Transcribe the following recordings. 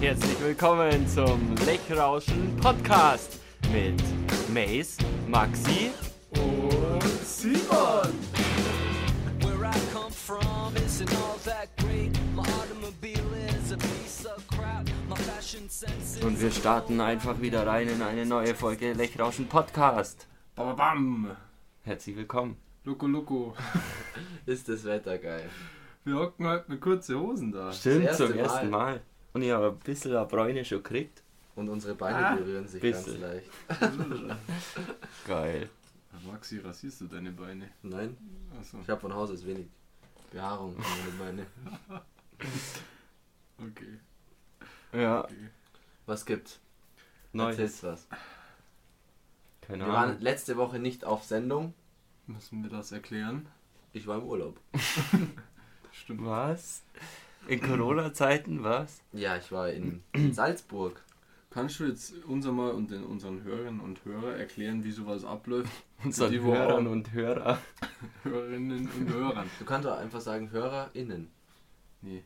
Herzlich willkommen zum Lechrauschen Podcast mit Mace, Maxi und Simon. Where I come from isn't all that great. My automobile is a piece of crap. My fashion sense is und wir starten einfach wieder rein in eine neue Folge Lechrauschen Podcast. Bam, bam. Herzlich willkommen. Loco, loco. Ist das Wetter geil. Wir hocken heute mit kurzen Hosen da. Stimmt, erste zum ersten Mal. Mal. Und ich habe ein bisschen eine Bräune schon gekriegt. Und unsere Beine Ah, berühren sich bisschen. ganz leicht. Geil. Maxi, rasierst du deine Beine? Nein, Achso, ich habe von Haus aus wenig Behaarung an meine Beine. okay. Ja, okay. Was gibt's? Neues. Erzähl's was. Keine Wir waren Ahnung. letzte Woche nicht auf Sendung. Müssen wir das erklären? Ich war im Urlaub. Stimmt. Was? In Corona-Zeiten, was? Ja, ich war in, Salzburg. Kannst du jetzt unser mal und den unseren Hörerinnen und Hörern erklären, wie sowas abläuft? Unseren Die, Hörern und Hörer. Hörerinnen und Hörern. Du kannst doch einfach sagen HörerInnen. Nee.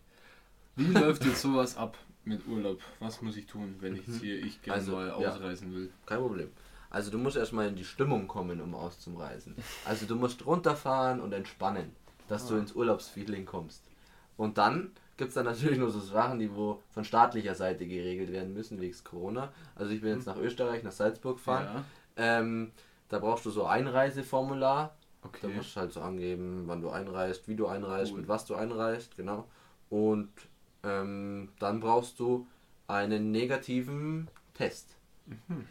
Wie läuft jetzt sowas ab mit Urlaub? Was muss ich tun, wenn ich jetzt hier ich gerne Also, mal ja. ausreisen will? Kein Problem. Also du musst erstmal in die Stimmung kommen, um auszureisen. Also du musst runterfahren und entspannen, dass du Ah. ins Urlaubsfeeling kommst. Und dann gibt es dann natürlich nur so Sachen, die wo von staatlicher Seite geregelt werden müssen, wegen Corona. Also ich bin jetzt nach Österreich, nach Salzburg gefahren. Ja, Ähm, da brauchst du so Einreiseformular. Da okay. musst du halt so angeben, wann du einreist, wie du einreist, Cool. mit was du einreist, genau. Und ähm, dann brauchst du einen negativen Test. Mhm.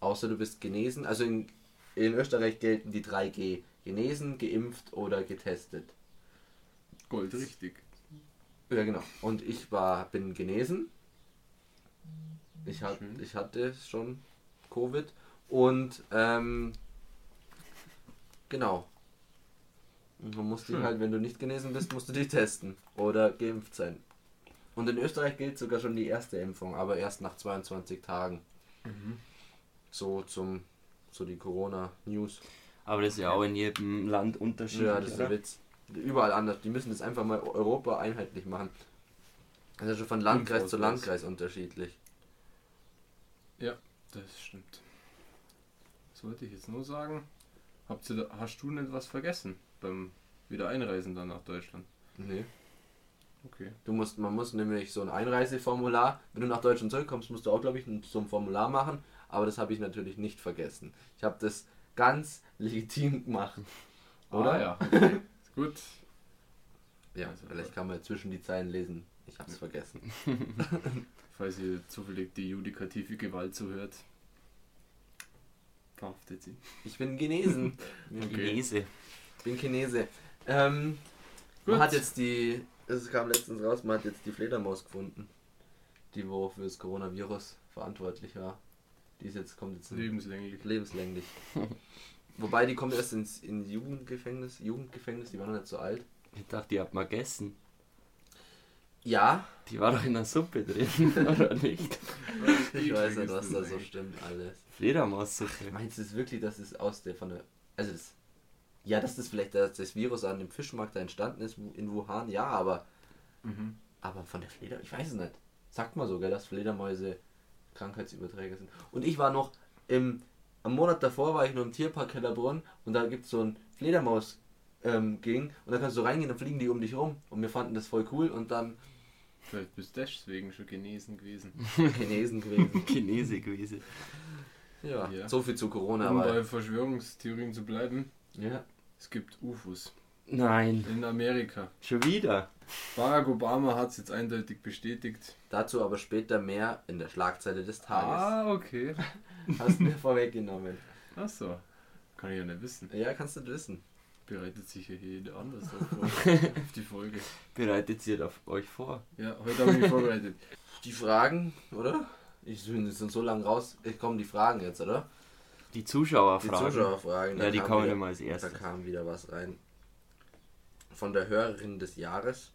Außer du bist genesen. Also in, in Österreich gelten die 3G. Genesen, geimpft oder getestet. Gold richtig. Ja, genau. Und ich war, bin genesen. Ich, hat, Schön. ich hatte schon Covid. Und ähm, genau. Und man muss dich halt, wenn du nicht genesen bist, musst du dich testen oder geimpft sein. Und in Österreich gilt sogar schon die erste Impfung, aber erst nach 22 Tagen. Mhm. So zum so die Corona-News. Aber das ist ja auch in jedem Land unterschiedlich. Ja, das ist der oder? Witz. Überall anders. Die müssen das einfach mal Europa einheitlich machen. Das ist schon von Landkreis zu. Landkreis unterschiedlich. Das stimmt. Was wollte ich jetzt nur sagen? Habt ihr da, hast du nicht was vergessen beim Wiedereinreisen dann nach Deutschland? Nee. Okay. Du musst, man muss nämlich so ein Einreiseformular, wenn du nach Deutschland zurückkommst, musst du auch, glaube ich, ein- so ein Formular machen. Aber das habe ich natürlich nicht vergessen. Ich habe das ganz legitim gemacht. Oder? Ah, ja. Gut. Ja, Also, vielleicht kann man zwischen die Zeilen lesen. Ich habe es vergessen. Falls ihr zufällig die judikative Gewalt zuhört. Verhaftet sie. Ich bin genesen. Okay. Chinese. Ich bin Chinese. Ähm, man hat jetzt die, es kam letztens raus, man hat jetzt die Fledermaus gefunden, die wo für das Coronavirus verantwortlich war. Die ist jetzt, kommt jetzt Lebenslänglich. lebenslänglich. Wobei die kommt erst ins in Jugendgefängnis, Jugendgefängnis, die war noch nicht so alt. Ich dachte, die habt mal gegessen. Ja, Die war doch in der Suppe drin, oder nicht? ich weiß nicht, was da so stimmt alles. Fledermaussuppe. Meinst du es wirklich, dass es aus der von der also das ja, dass das vielleicht das, das Virus an dem Fischmarkt da entstanden ist in Wuhan, ja, aber Mhm. aber von der Fleder, ich weiß es nicht. Sagt mal sogar, dass Fledermäuse Krankheitsüberträger sind. Und ich war noch im am Monat davor war ich noch im Tierpark Hellerbrunn und da gibt es so ein Fledermaus ähm, ging und da kannst du reingehen, dann fliegen die um dich rum und wir fanden das voll cool und dann Vielleicht bist du deswegen schon genesen gewesen. Chinesen gewesen. Chinese gewesen. Ja, Ja. so viel zu Corona, Um aber bei Verschwörungstheorien zu bleiben, ja. es gibt UFOs Nein, in Amerika. schon wieder. Barack Obama hat es jetzt eindeutig bestätigt. Dazu aber später mehr in der Schlagzeile des Tages. Ah, okay. Hast du mir vorweggenommen. Achso. Kann ich ja nicht wissen. Ja, kannst du wissen. Bereitet sich ja jeder anders vor. auf die Folge. Bereitet ihr auf euch vor? Ja, heute habe ich mich vorbereitet. Die Fragen, oder? Ich bin jetzt so lang raus. Ich kommen die Fragen jetzt, oder? Die Die Zuschauerfragen. Zuschauerfragen. Ja, die kommen wieder, immer als Da erstes. kam wieder was rein. Von der Hörerin des Jahres.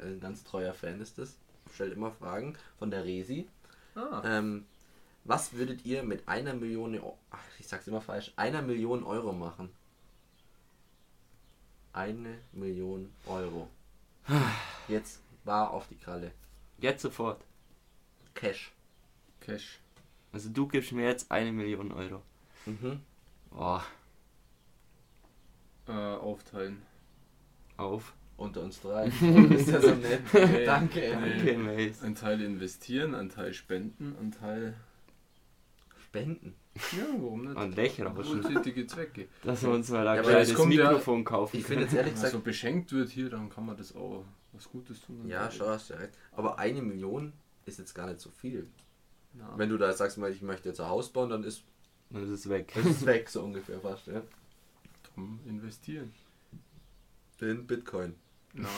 Ein ganz treuer Fan ist das. Stellt immer Fragen. Von der Resi. Ah. Ähm, was würdet ihr mit einer Million, Eu- ach, ich sag's immer falsch, einer Million Euro machen? Eine Million Euro. Jetzt war auf die Kralle. Jetzt sofort. Cash. Cash. Also du gibst mir jetzt eine Million Euro. Mhm. Boah, Äh, aufteilen. Auf. Unter uns drei. ist ja so nett. Nee. Danke. ey. Okay, Mace. Ein Teil investieren, ein Teil spenden, ein Teil. Spenden. Ja, warum nicht? Und Lächelrauschen. Wohltätige Zwecke. Dass wir uns mal Ja, ein es kleines kommt ja- Mikrofon kaufen Ich finde jetzt ehrlich Wenn man gesagt, so beschenkt wird hier, dann kann man das auch was Gutes tun. ja, schon hast du recht. Aber eine Million ist jetzt gar nicht so viel. Na, Wenn du da sagst, mal, ich möchte jetzt ein Haus bauen, dann ist Dann ist es weg. es weg, so ungefähr fast, ja. drum investieren. In Bitcoin. Na,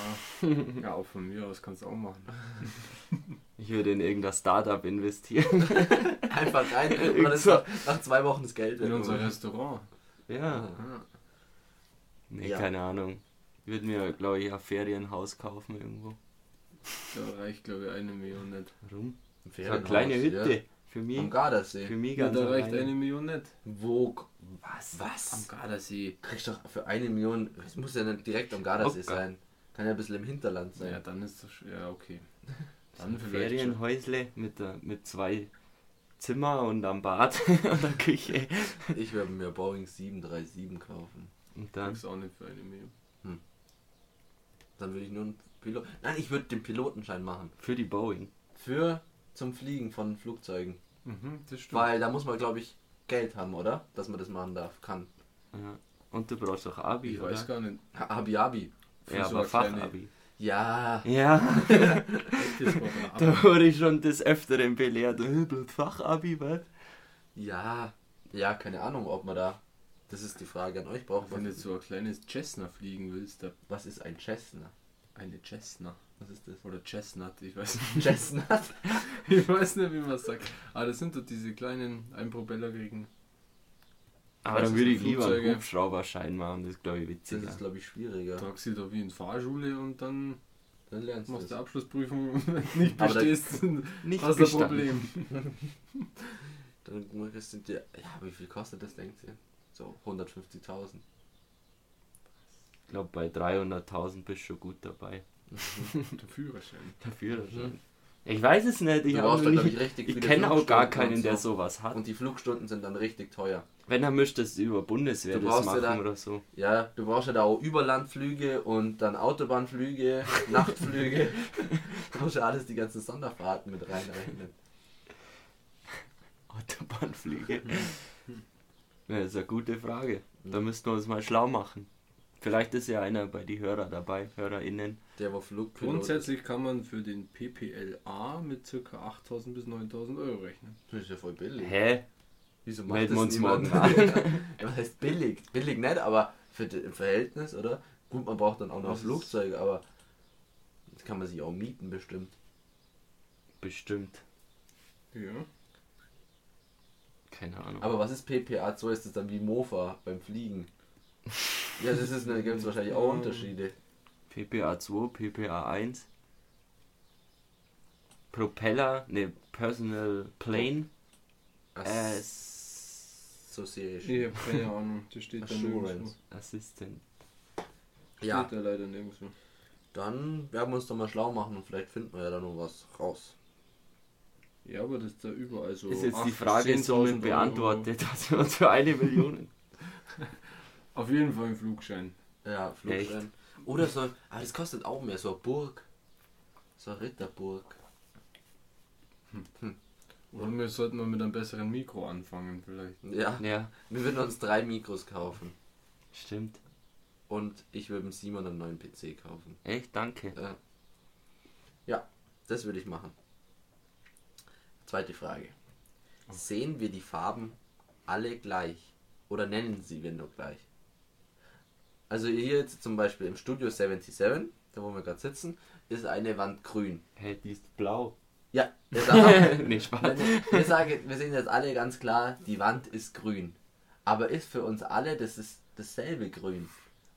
ja, auch von mir aus kannst du auch machen. Ich würde in irgendein Startup investieren. Einfach rein und dann ist nach, nach zwei Wochen das Geld In weg. unser Restaurant. Ja. Nee, Ja. keine Ahnung. Ich würde mir, glaube ich, ein Ferienhaus kaufen irgendwo. Da reicht, glaube ich, eine Million nicht. Warum? Ein So eine kleine Ferienhaus, Hütte. Für Ja. mich. Am Gardasee. Für mich Ja, ganz da reicht alleine. eine Million nicht. Wo? Was? Am Was? Gardasee. Kriegst doch für eine Million, es muss ja nicht direkt am Gardasee Locker. sein. Kann ja ein bisschen im Hinterland sein. Ja, dann ist das. Ja, okay. So Dann schon. Ferienhäusle mit, der, mit zwei Zimmer und am Bad und der Küche. Ich werde mir Boeing 737 kaufen. Und dann. Kriegst auch nicht für eine Million. Dann würde ich nur einen Pilot. Nein, ich würde den Pilotenschein machen. Für die Boeing. Für zum Fliegen von Flugzeugen. Mhm, das stimmt. Weil da muss man, glaube ich, Geld haben, oder? Dass man das machen darf, kann. Ja. Und du brauchst auch Abi, ich oder? weiß gar nicht. Abi, Abi. Für Ja, so aber Fachabi. Ja. Ja, da wurde ich schon des Öfteren belehrt. Äh, Fachabi, was? Ja. Ja, keine Ahnung, ob man da. Das ist die Frage an euch. Braucht Wenn du so ein kleines Cessna fliegen willst, da Was ist ein Cessna? eine Cessna. Was ist das? Oder Chestnut, ich weiß nicht. Chestnut? Ich weiß nicht, wie man es sagt. Aber das sind doch diese kleinen Einpropellerkriegen. Aber Was dann würde ich lieber einen? Hubschrauberschein machen, das ist glaube ich Das witziger. ist, glaube ich, schwieriger. Tragst du doch wie in Fahrschule und dann Dann lernst du machst du das. Abschlussprüfung und wenn du nicht da- bestehst, Nicht hast du ein. Problem. Dann das sind die, ja, wie viel kostet das, denkt ihr? So 150.000. Ich glaube bei 300.000 bist du schon gut dabei. Der Führerschein. Der Führerschein. Ich weiß es nicht, ich, brauchst glaub nicht- ich, kenne auch gar keinen, und der so. sowas hat. Und die Flugstunden sind dann richtig teuer. Wenn, müsstest du über Bundeswehr Du das brauchst ja machen dann- oder so. Ja, du brauchst ja da auch Überlandflüge und dann Autobahnflüge, Nachtflüge. Du musst ja alles die ganzen Sonderfahrten mit reinrechnen. Autobahnflüge. Ja, das ist eine gute Frage. Da müssten wir uns mal schlau machen. Vielleicht ist ja einer bei die Hörer dabei, HörerInnen. Der war Flugpilot. Grundsätzlich kann man für den PPLA mit ca. 8.000 bis 9.000 Euro rechnen. Das ist ja voll billig. Hä? Wieso Melden wir uns niemand? morgen an. ja, was heißt billig? Billig nicht, aber für die, im Verhältnis, oder? Gut, man braucht dann auch noch Das Flugzeuge, aber das kann man sich auch mieten bestimmt. Bestimmt. Ja. Keine Ahnung. Aber was ist PPA 2? Ist das dann wie Mofa beim Fliegen? Ja, das ist, da gibt es wahrscheinlich auch Unterschiede. PPA 2, PPA 1. Propeller, ne, Personal Plane Association. Ich habe keine Ahnung. Das steht da nirgendwo. Assistant. Ja, Steht da leider nirgendwo. dann werden wir uns doch mal schlau machen und vielleicht finden wir ja da noch was raus. Ja, aber das ist da überall so. ist jetzt 8.000 die Frage 10.000 somit beantwortet, dass wir uns für eine Million. Auf jeden Fall ein Flugschein. Ja, Flugschein. Oder so, aber das kostet auch mehr, so eine Burg. So eine Ritterburg. Oder wir sollten mal mit einem besseren Mikro anfangen, vielleicht. Ja, Ja, wir würden uns drei Mikros kaufen. stimmt. Und ich würde dem Simon einen neuen PC kaufen. Echt, danke. Ja. Ja, das würde ich machen. Zweite Frage. Sehen wir die Farben alle gleich? Oder nennen sie wir nur gleich? Also hier jetzt zum Beispiel im Studio 77, da wo wir gerade sitzen, ist eine Wand grün. Hä, die ist blau. Ja, wir sagen, nee, Spaß. wir, sagen, wir sehen jetzt alle ganz klar, die Wand ist grün. Aber ist für uns alle das ist dasselbe grün?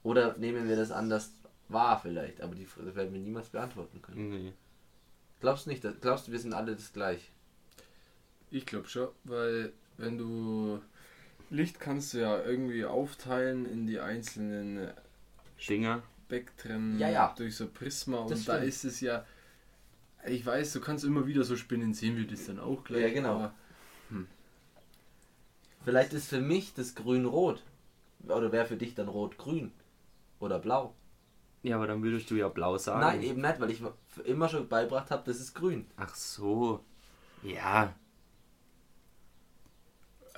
Oder nehmen wir das anders wahr vielleicht? Aber die werden wir niemals beantworten können. Nee. Glaubst du nicht? dass- Glaubst du, wir sind alle das gleich? Ich glaube schon, weil wenn du Licht kannst du ja irgendwie aufteilen in die einzelnen Dinger. Spektren Ja, ja. durch so Prisma und Das da stimmt. ist es ja. Ich weiß, du kannst immer wieder so spinnen, sehen wir das dann auch gleich. Ja, genau. aber Vielleicht ist für mich das Grün-Rot. Oder wäre für dich dann Rot-Grün? Oder Blau? Ja, aber dann würdest du ja blau sagen. Nein, eben nicht, weil ich immer schon beibracht habe, das ist grün. Ach so. Ja.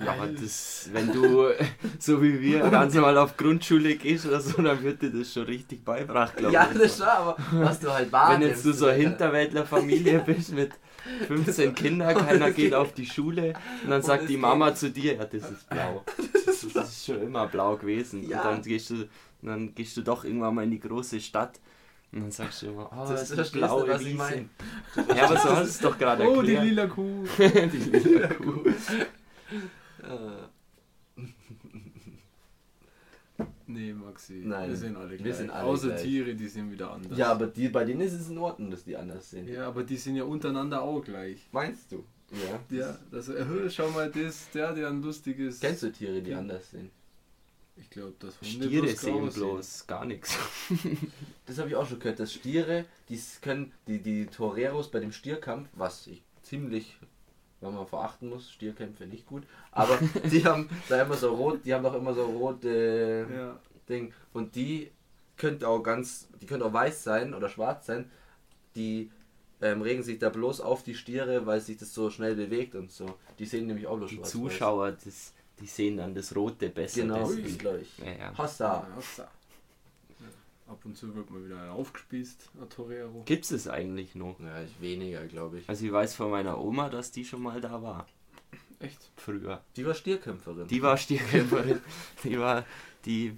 Ja, aber das, wenn du so wie wir ganz normal auf Grundschule gehst oder so, dann wird dir das schon richtig beibracht, glaube Ja, ich. das schon, aber was du halt Wenn wahrnimmst. jetzt du so eine. Hinterwäldlerfamilie bist mit 15 Kindern, keiner geht auf die Schule und dann Und sagt die Mama zu dir, ja, das ist blau. Das ist schon immer blau gewesen. Ja. Und dann gehst du, dann gehst du doch irgendwann mal in die große Stadt und dann sagst du immer, oh, Das das ist du, blaue was ich meine. Ja, aber so hast du es doch gerade Oh, die erklärt. lila Kuh. die lila Kuh. Äh, Nee, Maxi. Nein, wir sind alle wir gleich. sind alle Außer gleich. Tiere, die sind wieder anders. Ja, aber die, bei denen ist es in Ordnung, dass die anders sind. Ja, aber die sind ja untereinander auch gleich. Meinst du? Ja. Ja, das, äh, schau mal, das, der, der ein lustiges. Kennst du Tiere, die anders sind? Ich glaube, das Hunde Stiere bloß sehen sehen. bloß gar nichts. Das habe ich auch schon gehört, dass Stiere, die können, die, die Toreros bei dem Stierkampf, was ich ziemlich, wenn man verachten muss, Stierkämpfe nicht gut, aber die haben da immer so rot, die haben doch immer so rote Ja. Ding und die können auch ganz, die können auch weiß sein oder schwarz sein, die ähm, regen sich da bloß auf die Stiere, weil sich das so schnell bewegt und so. Die sehen nämlich auch bloß Die schwarz. Zuschauer, das, die sehen dann das Rote besser. Genau, deswegen. das glaube ich. Ja, ja. Hossa. Hossa. Ab und zu wird mal wieder aufgespießt, ein Torero. Gibt es eigentlich noch? Ja, ich weniger, glaube ich. Also ich weiß von meiner Oma, dass die schon mal da war. Echt? Früher. Die war Stierkämpferin. Die war Stierkämpferin. die war die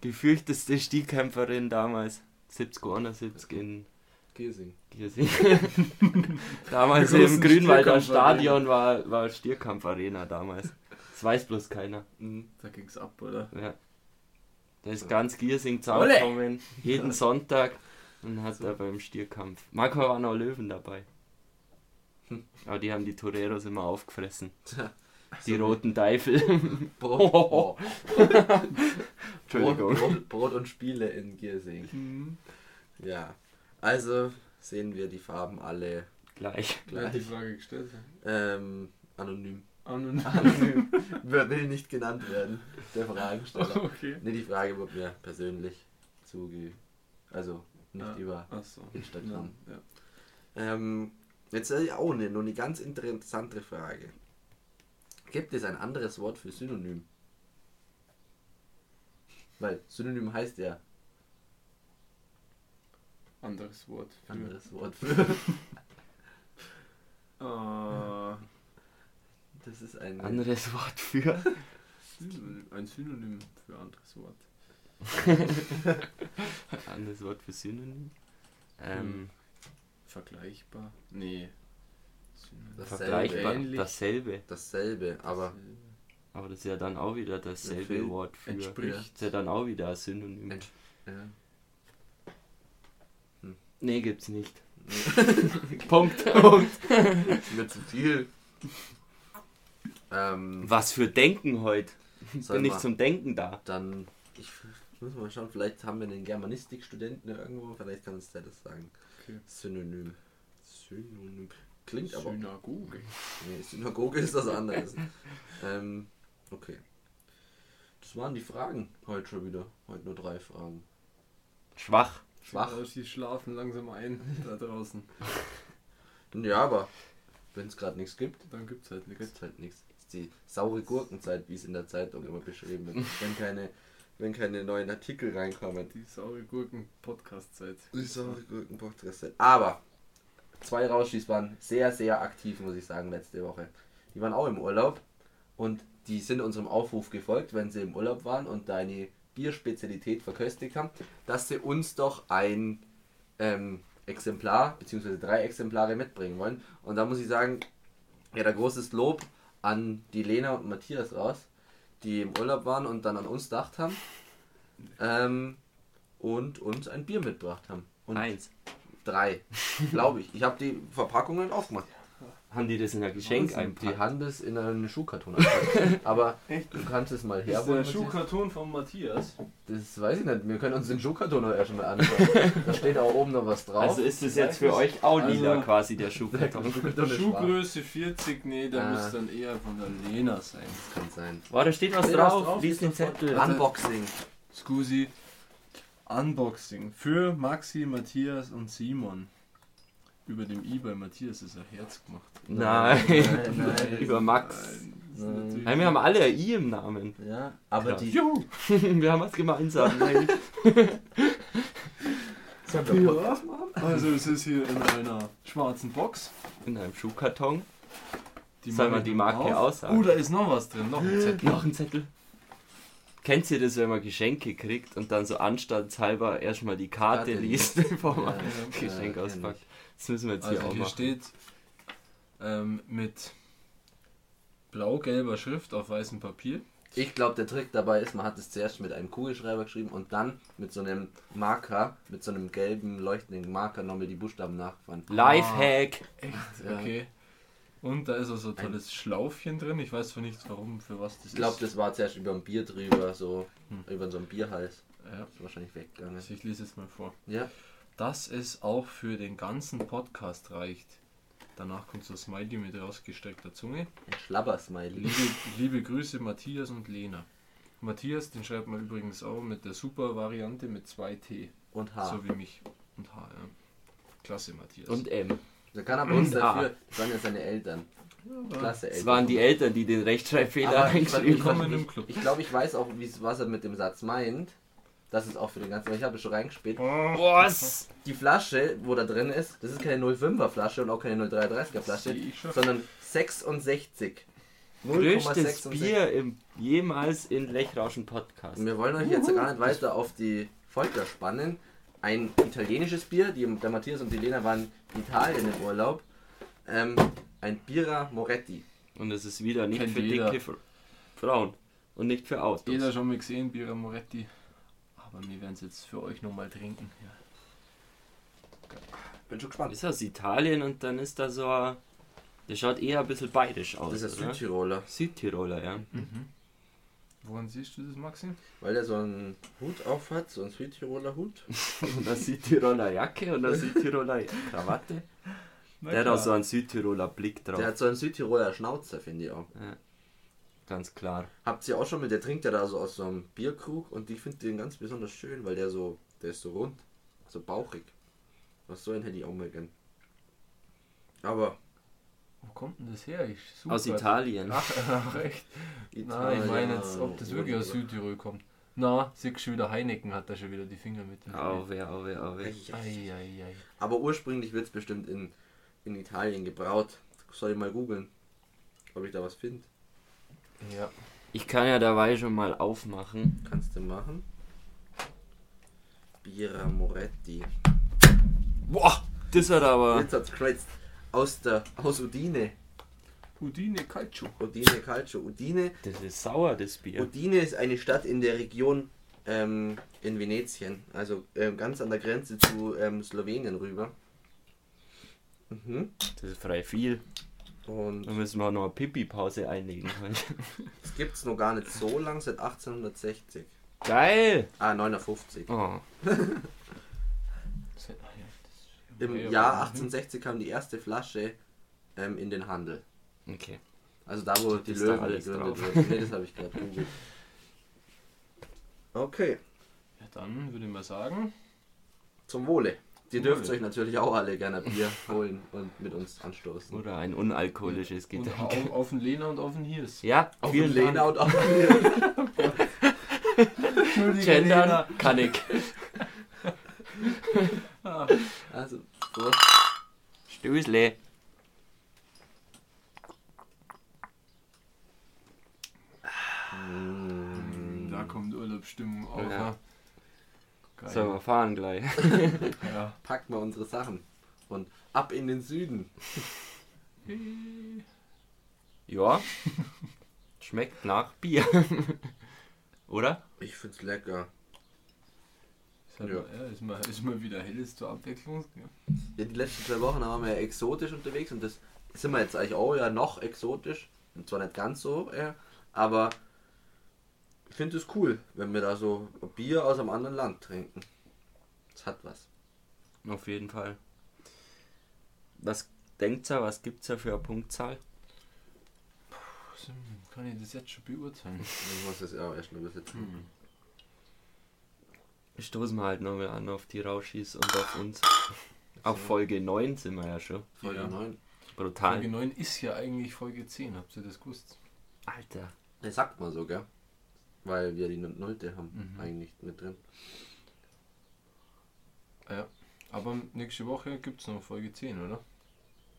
gefürchteste Stierkämpferin damals. 70, 71 in Giesing. Giersing. damals im Grünwalder Stierkampfarena. Stadion war, war Stierkampfarena damals. Das weiß bloß keiner. Mhm. Da ging's ab, oder? Ja. Da ist ganz Giersing zusammengekommen, jeden Sonntag und hat da beim Stierkampf. Manchmal waren auch Löwen dabei. Hm. Aber die haben die Toreros immer aufgefressen. Die so roten Teufel. wie Brot, oh. Entschuldigung. Brot, Brot, Brot und Spiele in Giersing. Mhm. Ja. Also sehen wir die Farben alle Gleich. Hat die gleich. Frage gestellt? Ähm, anonym. Anonym. Wer will nicht genannt werden? Der Fragensteller. Okay. Ne, die Frage wurde mir persönlich zuge... Also nicht Ah. über Achso. Instagram. Ja. Ähm, jetzt auch eine, nur eine ganz interessante Frage. Gibt es ein anderes Wort für Synonym? Weil Synonym heißt ja Anderes Wort. Für, anderes Wort für. Ah, Das ist ein. Anderes Wort für. Synonym, ein Synonym für anderes Wort. Anderes Wort für Synonym. Ähm, Vergleichbar? Nee. Synonym. Vergleichbar. Ähnlich. Dasselbe. Dasselbe, aber Aber das ist ja dann auch wieder dasselbe Viel Wort für. entspricht. Das ist ja dann auch wieder ein Synonym. Entsch- ja. Nee, gibt's nicht. Punkt. ist mir zu viel. Ähm, Was für Denken heute. Bin ich zum Denken da. dann ich muss mal schauen, vielleicht haben wir einen Germanistikstudenten irgendwo, vielleicht kann uns der das sagen. Okay. Synonym. Synonym. Klingt aber. Synagoge. Nee, Synagoge ist das anderes. ähm, okay. Das waren die Fragen heute schon wieder. Heute nur drei Fragen. Schwach. Schwach. Sie schlafen langsam ein da draußen. Ja, aber wenn es gerade nichts gibt, Dann gibt's halt nichts. halt nichts. Ist die saure Gurkenzeit, wie es in der Zeitung immer beschrieben wird. wenn keine, wenn keine neuen Artikel reinkommen. Die saure Gurken-Podcast-Zeit. Die saure Gurken-Podcast. Aber zwei Rauschis waren sehr, sehr aktiv, muss ich sagen, letzte Woche. Die waren auch im Urlaub und die sind unserem Aufruf gefolgt, wenn sie im Urlaub waren und da eine Bierspezialität verköstigt haben, dass sie uns doch ein ähm, Exemplar, beziehungsweise drei Exemplare mitbringen wollen. Und da muss ich sagen, ja, da großes Lob an die Lena und Matthias raus, die im Urlaub waren und dann an uns gedacht haben ähm, und uns ein Bier mitgebracht haben. Und Eins. drei, glaube ich. Ich habe die Verpackungen aufgemacht. Haben die das in ein Geschenk Wahnsinn, Die einpackt? haben das in einen Schuhkarton. Aber du kannst es mal Das ist herholen. der. Schuhkarton von Matthias. Das weiß ich nicht. Wir können uns den Schuhkarton noch erst mal anschauen. da steht auch oben noch was drauf. Also ist das jetzt für euch auch lila Also- quasi der Der Schuhkarton? Schwarz. Schuhgröße 40, nee, der Ah. muss dann eher von der Lena sein. Kann sein. Boah, da steht was was drauf. drauf? Lies den. Zettel. Unboxing. Scusi. Unboxing für Maxi, Matthias und Simon. Über dem i bei Matthias ist ein Herz gemacht. Nein, Nein, nein. über Max. Nein, Nein. natürlich- Nein, wir haben alle ein I im Namen. Ja, aber Krass. die. Juhu! wir haben was gemeinsam. Also es ist hier in einer schwarzen Box. In einem Schuhkarton. Die Soll man die Marke auf. aussagen? Oh, da ist noch was drin, noch ein Zettel. Noch ein Zettel. Kennt ihr das, wenn man Geschenke kriegt und dann so anstandshalber erstmal die Karte, Karte liest, bevor man Ja, das Geschenk ja, auspackt? Das müssen wir jetzt hier Also auch hier machen. steht ähm, mit blau-gelber Schrift auf weißem Papier. Ich glaube, der Trick dabei ist, man hat es zuerst mit einem Kugelschreiber geschrieben und dann mit so einem Marker, mit so einem gelben leuchtenden Marker nochmal die Buchstaben nachgefahren. Lifehack. Echt? Ja. Okay. Und da ist auch so ein tolles Schlaufchen drin. Ich weiß zwar nicht, warum, für was das Ich glaube, ist. das war zuerst über ein Bier drüber, so Hm. über so ein Bierhals. Ja, Ist wahrscheinlich weggegangen. also ich lese jetzt mal vor. Ja, Dass es auch für den ganzen Podcast reicht. Danach kommt so ein Smiley mit rausgestreckter Zunge. ein Schlabbersmiley. Liebe, liebe Grüße Matthias und Lena. Matthias, den schreibt man übrigens auch mit der Super-Variante mit 2 T. Und H. So wie mich. Und H, ja. Klasse, Matthias. Und M. Da kann aber uns Und A. dafür, das waren ja seine Eltern. Klasse Eltern. Es waren die Eltern, die den Rechtschreibfehler ich, eingeschrieben ich, haben. im Club. ich glaube, ich weiß auch, was er mit dem Satz meint. Das ist auch für den ganzen, ich habe es schon reingespielt. Was? Die Flasche, wo da drin ist, das ist keine 05er Flasche und auch keine 033er Flasche, sondern 66. Größtes 0,66. Bier im, jemals in Lechrauschen Podcast. Und wir wollen euch jetzt gar nicht weiter auf die Folter spannen. Ein italienisches Bier, die, der Matthias und die Lena waren in Italien im Urlaub. Ähm, ein Bira Moretti. Und es ist wieder nicht Kennt für jeder. dicke Fr- Frauen. Und nicht für Autos. Jeder schon mal gesehen, Bira Moretti. Aber wir werden es jetzt für euch nochmal trinken. Ja. Bin schon gespannt. Ist aus Italien und dann ist da so ein, Der schaut eher ein bisschen bayerisch aus. Das ist oder? Südtiroler, Südtiroler, ja. Woran siehst du das, Maxi? weil der so einen Hut auf hat, so einen Südtiroler Hut. Und eine Südtiroler Jacke und eine Südtiroler Krawatte. Der hat auch so einen Südtiroler Blick drauf. Der hat so einen Südtiroler Schnauzer, finde ich auch. Ganz klar. Habt ihr auch schon mit, der trinkt ja da so aus so einem Bierkrug und ich finde den ganz besonders schön, weil der so, der ist so rund, so bauchig. Was so einen hätte ich auch mal gern. Aber Wo kommt denn das her? Ich suche Aus. Italien. Ach, ach echt? Nein, ich meine jetzt, ob das wirklich aus Südtirol kommt. Na, siehst du wieder Heineken hat da schon wieder die Finger mit. Auwe, auwe, auwe. Aber ursprünglich wird es bestimmt in, in Italien gebraut. Soll ich mal googeln, ob ich da was finde. Ja. Ich kann ja dabei schon mal aufmachen. Kannst du machen. Bira Moretti. Boah, das hat aber. Jetzt hat's geschwätzt. Aus der aus Udine. Udine Calcio. Udine Calcio. Udine. Das ist sauer, das Bier. Udine ist eine Stadt in der Region ähm, in Venetien. Also ähm, ganz an der Grenze zu ähm, Slowenien rüber. Mhm. Das ist frei viel. Und Da müssen wir auch noch eine Pipi-Pause einlegen. es gibt es noch gar nicht so lang, seit 1860. Geil! Ah, 59. Oh, Im Jahr 1860 kam die erste Flasche ähm, in den Handel. okay. Also da, wo die Ist da Löwen alles gegründet drauf. wurden. Nee, das habe ich gerade googelt. Okay, Ja, dann würde ich mal sagen, zum Wohle. Ihr dürft Wohle. euch natürlich auch alle gerne Bier holen und mit uns anstoßen. Oder ein unalkoholisches Getränk. auf, auf den Lena und auf den Hirs. Ja, Auf den Lena Dank. und auf den Entschuldige, Gendern kann ich. Also, so. Stößle. Da kommt Urlaubsstimmung auf. Ja. Geil. So, wir fahren gleich. Ja. packen wir unsere Sachen und ab in den Süden. Ja. Schmeckt nach Bier. Oder? Ich find's lecker. Ist, halt Ja. mal, ja, ist, mal, ist mal wieder helles zur Abwechslung. Ja. Ja, die letzten zwei Wochen waren wir ja exotisch unterwegs und das sind wir jetzt eigentlich auch ja noch exotisch. Und zwar nicht ganz so, aber ich finde es cool, wenn wir da so Bier aus einem anderen Land trinken. Das hat was. Auf jeden Fall. Was denkt ihr, was gibt's da für eine Punktzahl? Kann ich das jetzt schon beurteilen? Ich muss das ja erst mal übersetzen. Hm. Stoßen wir halt nochmal an auf die Rauschis und auf uns. Auf Folge 9 sind wir ja schon. Folge Ja. 9. Brutal. Folge 9 ist ja eigentlich Folge 10, habt ihr das gewusst? Alter. Das sagt man so, gell? Weil wir die Nullte haben Mhm. eigentlich mit drin. Ja. Aber nächste Woche gibt es noch Folge 10, oder?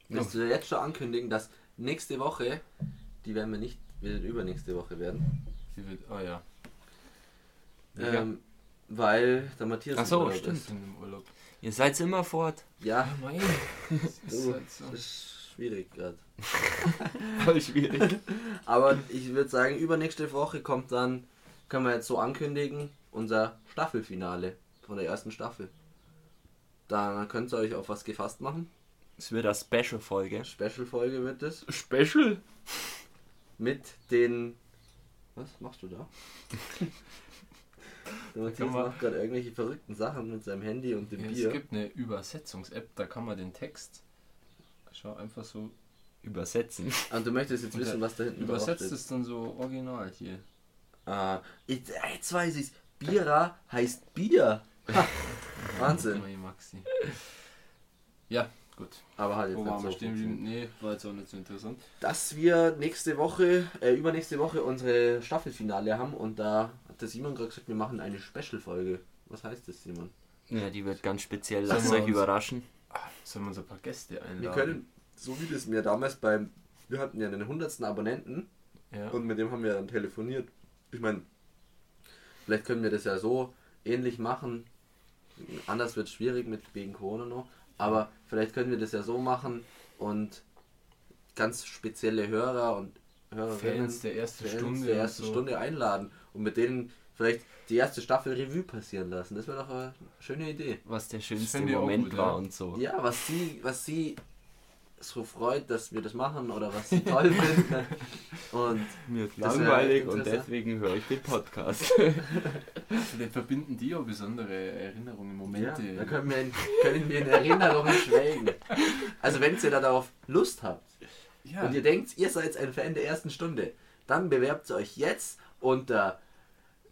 Willst du jetzt schon ankündigen, dass nächste Woche, die werden wir nicht, wird übernächste Woche werden. Die wird, ah ja, Ja. Ähm, weil der Matthias Ach so, stimmt. sind im Urlaub. Ihr seid immer fort. Ja, mein. Das ist halt so. das ist schwierig gerade. Voll schwierig. Aber ich würde sagen, übernächste Woche kommt dann, können wir jetzt so ankündigen, unser Staffelfinale von der ersten Staffel. Dann könnt ihr euch auf was gefasst machen. Es wird eine Special-Folge. Special-Folge wird es. Special? Mit den. Was machst du da? Der Matthias macht gerade irgendwelche verrückten Sachen mit seinem Handy und dem Ja, Bier. es gibt eine Übersetzungs-App, da kann man den Text. Schau einfach so. Übersetzen. Und du möchtest jetzt Und wissen, was da hinten Übersetzt es dann so original hier. Ah, jetzt, jetzt weiß ich's. Bira heißt Bier. Ha, Wahnsinn. Maxi. Ja, gut. Aber halt jetzt Wo nicht waren wir so stehen? funktioniert. Nee, war jetzt auch nicht so interessant. Dass wir nächste Woche, äh, übernächste Woche unsere Staffelfinale haben und da hat der Simon gerade gesagt, wir machen eine Special-Folge. Was heißt das, Simon? Ja, die wird ganz speziell. Lasst euch uns- überraschen. Sollen wir uns ein paar Gäste einladen? Wir können, so wie das mir damals beim, wir hatten ja den 100. Abonnenten Ja. und mit dem haben wir dann telefoniert. Ich meine, vielleicht können wir das ja so ähnlich machen. Anders wird es schwierig mit wegen Corona noch, aber vielleicht können wir das ja so machen und ganz spezielle Hörer und Hörerinnen Fans der ersten Fans Stunde. der ersten so. Stunde einladen und mit denen vielleicht die erste Staffel Revue passieren lassen. Das wäre doch eine schöne Idee. Was der schönste Moment gut, war ja. und so. Ja, was sie, was sie so freut, dass wir das machen oder was sie toll finden. Und Mir ist langweilig und deswegen höre ich den Podcast. Vielleicht verbinden die auch besondere Erinnerungen, ja, Momente. da können wir, in, können wir in Erinnerungen schwelgen. Also wenn ihr darauf Lust habt ja. und ihr denkt, ihr seid ein Fan der ersten Stunde, dann bewerbt euch jetzt unter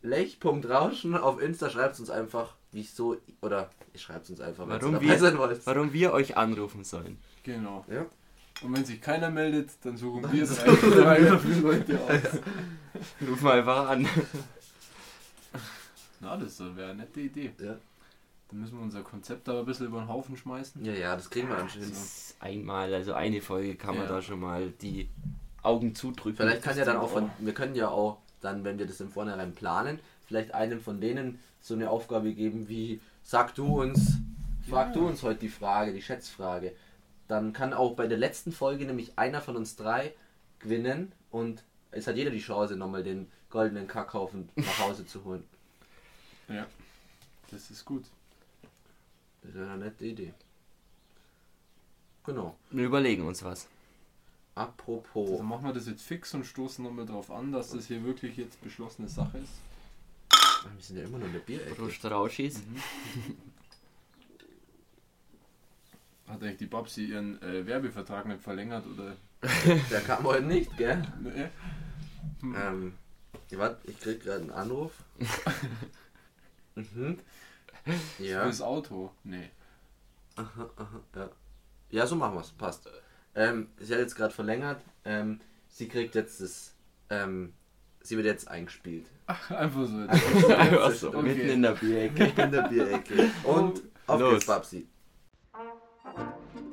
lech.rauschen auf Insta, schreibt uns einfach, wieso, oder ihr schreibt uns einfach, ihr Warum wir- wollt. Warum wir euch anrufen sollen. Genau. Ja. Und wenn sich keiner meldet, dann suchen wir so- drei, drei, vier Leute aus. Ruf mal einfach an. Na, das wäre eine nette Idee. Ja. Dann müssen wir unser Konzept aber ein bisschen über den Haufen schmeißen. ja, ja, das kriegen wir anscheinend. Das ist einmal, also eine Folge kann man Ja. da schon mal die Augen zudrücken. Vielleicht kann ja dann auch von, wir können ja auch dann, wenn wir das im Vornherein planen, vielleicht einem von denen so eine Aufgabe geben wie, sag du uns, frag Ja. du uns heute die Frage, die Schätzfrage. Dann kann auch bei der letzten Folge nämlich einer von uns drei gewinnen und es hat jeder die Chance, nochmal den goldenen Kackhaufen nach Hause zu holen. Ja. Das ist gut. Das wäre eine nette Idee. Genau. Wir überlegen uns was. Apropos. Also machen wir das jetzt fix und stoßen nochmal drauf an, dass das hier wirklich jetzt beschlossene Sache ist. Wir sind ja immer noch in der Bierecke. Prost Rauschis. Hat eigentlich die Babsi ihren äh, Werbevertrag nicht verlängert oder? Der kam heute nicht, gell? Nee. Ähm, warte, ich krieg gerade einen Anruf. mhm. Ja. Fürs Auto? Nee. Aha, aha, ja. Ja, so machen wir's. Passt. Ähm, sie hat jetzt gerade verlängert. Ähm, sie kriegt jetzt das. Ähm, sie wird jetzt eingespielt. Einfach so. Einfach so, Okay. mitten in der Bierecke. In der Bierecke. Und auf Los. geht's, Babsi.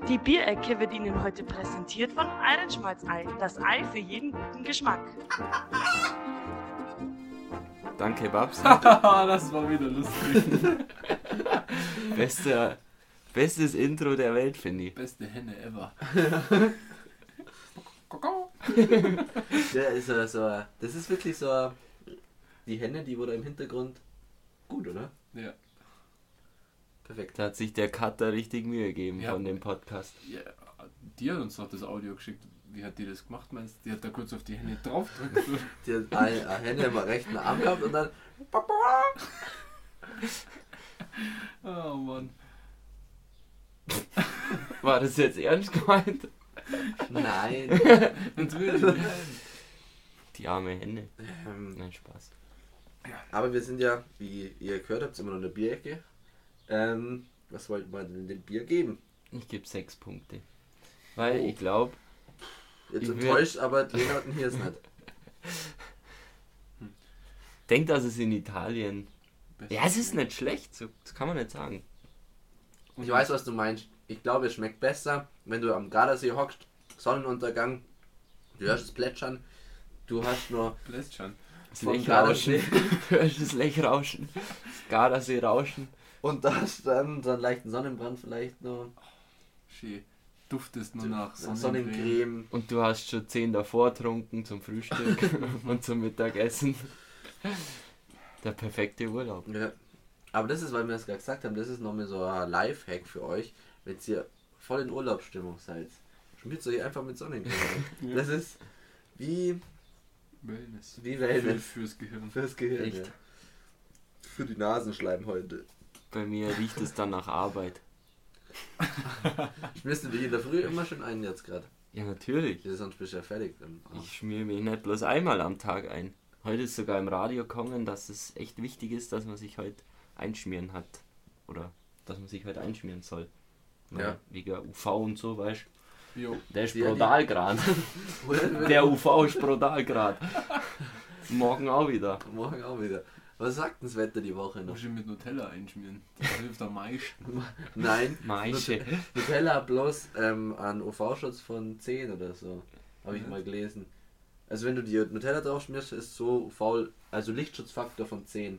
Die Bierecke wird Ihnen heute präsentiert von Eirenschmalzei. Das Ei für jeden guten Geschmack. Danke, Babs. das war wieder lustig. Beste, bestes Intro der Welt, finde ich. Beste Henne ever. Der ist so. Das ist wirklich so. Die Henne, die wurde im Hintergrund. Gut, oder? Ja. Perfekt. Da hat sich der Cutter richtig Mühe gegeben Ja. von dem Podcast. ja. die hat uns doch das Audio geschickt. Wie hat die das gemacht, meinst du? Die hat da kurz auf die Hände draufgedrückt. Die hat eine, eine Hände am rechten Arm gehabt und dann. oh Mann. War das jetzt ernst gemeint? Nein. Natürlich. Die arme Henne. Ähm, Nein, Spaß. aber wir sind ja, wie ihr gehört habt, immer noch in der Bierecke. Ähm, was wollten wir denn dem Bier geben? Ich gebe sechs Punkte. Weil Oh. ich glaube, Jetzt enttäuscht, aber die Leute hier ist nicht. denk, dass es in Italien. Besser. Ja, es ist nicht schlecht, so, das kann man nicht sagen. Ich weiß, was du meinst. Ich glaube, es schmeckt besser, wenn du am Gardasee hockst, Sonnenuntergang, du hörst es plätschern, du hast nur Bläst schon. Das Lechrauschen. Du hörst das Lechrauschen. Das Gardasee rauschen. und da hast dann so einen leichten Sonnenbrand vielleicht nur, Schön. Duftest nur nach Sonnencreme. Sonnencreme. Und du hast schon zehn davor getrunken zum Frühstück und zum Mittagessen. Der perfekte Urlaub. Ja. Aber das ist, weil wir es gerade gesagt haben, das ist nochmal so ein Lifehack für euch, wenn ihr voll in Urlaubsstimmung seid. Schmiert euch einfach mit Sonnencreme. Ja. Das ist wie, Wellness. wie Für, Wellness fürs Gehirn. fürs Gehirn. Echt? Ja. Für die Nasenschleimhäute. Bei mir riecht es dann nach Arbeit. Schmierst du dich in der Früh immer schon ein jetzt gerade? Ja, natürlich. Ja, sonst bist du ja fertig. Dann. Ich schmier mich nicht bloß einmal am Tag ein. Heute ist sogar im Radio gekommen, dass es echt wichtig ist, dass man sich heute einschmieren hat. Oder dass man sich heute einschmieren soll. Ja. Wegen UV und so, weißt Jo. Der ist Ja, die- Brodalgrad. Der UV ist Brodalgrad. Morgen auch wieder. Morgen auch wieder. Was sagt denn das Wetter die Woche noch? Muss ich mit Nutella einschmieren. Das hilft am meisten. Nein, Maische. Nutella bloß ähm, an UV-Schutz von 10 oder so. Habe ich Mhm. mal gelesen. Also wenn du die Nutella drauf schmierst, ist so faul, also Lichtschutzfaktor von 10.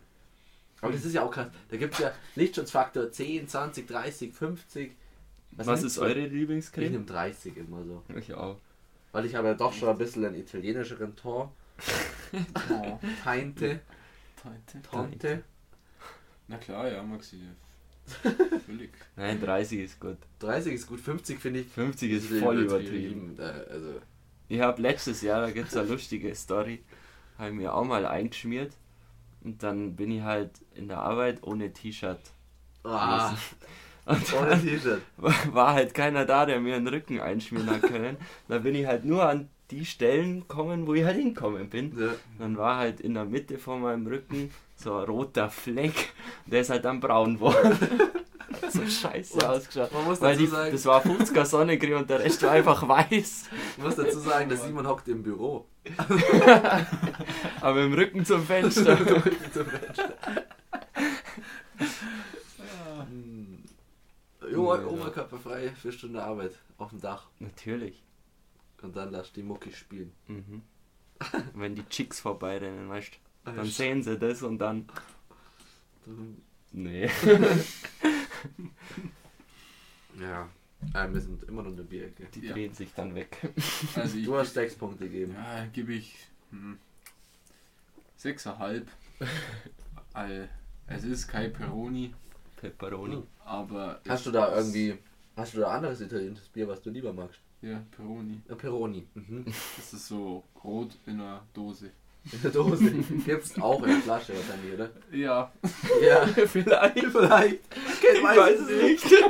Aber das ist ja auch krass. Da gibt es ja Lichtschutzfaktor 10, 20, 30, 50. Was, nimmst ist du? eure Ich Lieblingscreme? nehme 30 immer so. Ich auch. Weil ich habe ja doch schon ein bisschen einen italienischeren Ton. Oh. Teinte, Teinte. Tonte. Na klar, ja, Maxi. Völlig. Nein, 30 ist gut. 30 ist gut, 50 finde ich 50 ist voll übertrieben. Äh, Also, Ich habe letztes Jahr, da gibt es eine lustige Story, habe mir auch mal eingeschmiert. Und dann bin ich halt in der Arbeit ohne T-Shirt. ah, Und ohne T-Shirt. war halt keiner da, der mir den Rücken einschmieren hat können. Da bin ich halt nur an die Stellen gekommen, wo ich halt hinkommen bin. Ja. Dann war halt in der Mitte von meinem Rücken so ein roter Fleck. Der ist halt dann braun geworden. so scheiße Und ausgeschaut. Man muss Weil dazu die, sagen, das war 50er Sonnencreme und der Rest war einfach weiß. ich muss dazu sagen, der Simon hockt im Büro. Aber im Rücken zum Fenster. Hm. Jo, oberkörperfrei, vier Stunden Arbeit auf dem Dach. Natürlich. Und dann lass die Mucki spielen. Mhm. Wenn die Chicks vorbeirennen, weißt du, dann Ja, sehen sie das und dann. Nee. Ja, äh, wir sind immer noch in der Bierecke. Die Ja. drehen sich dann weg. Also Du hast sechs Punkte gegeben. ja, gebe ich hm, sechseinhalb. All, es ist kein Peroni, Pepperoni. aber Hast du da irgendwie, hast du da anderes italienisches Bier, was du lieber magst? Ja, Peroni. Ja, Peroni. Mhm. Das ist so rot in einer Dose. In der Dose. Gibt's auch in der Flasche wahrscheinlich, oder? Ja, Ja, Vielleicht. vielleicht. Ich Ich weiß es nicht.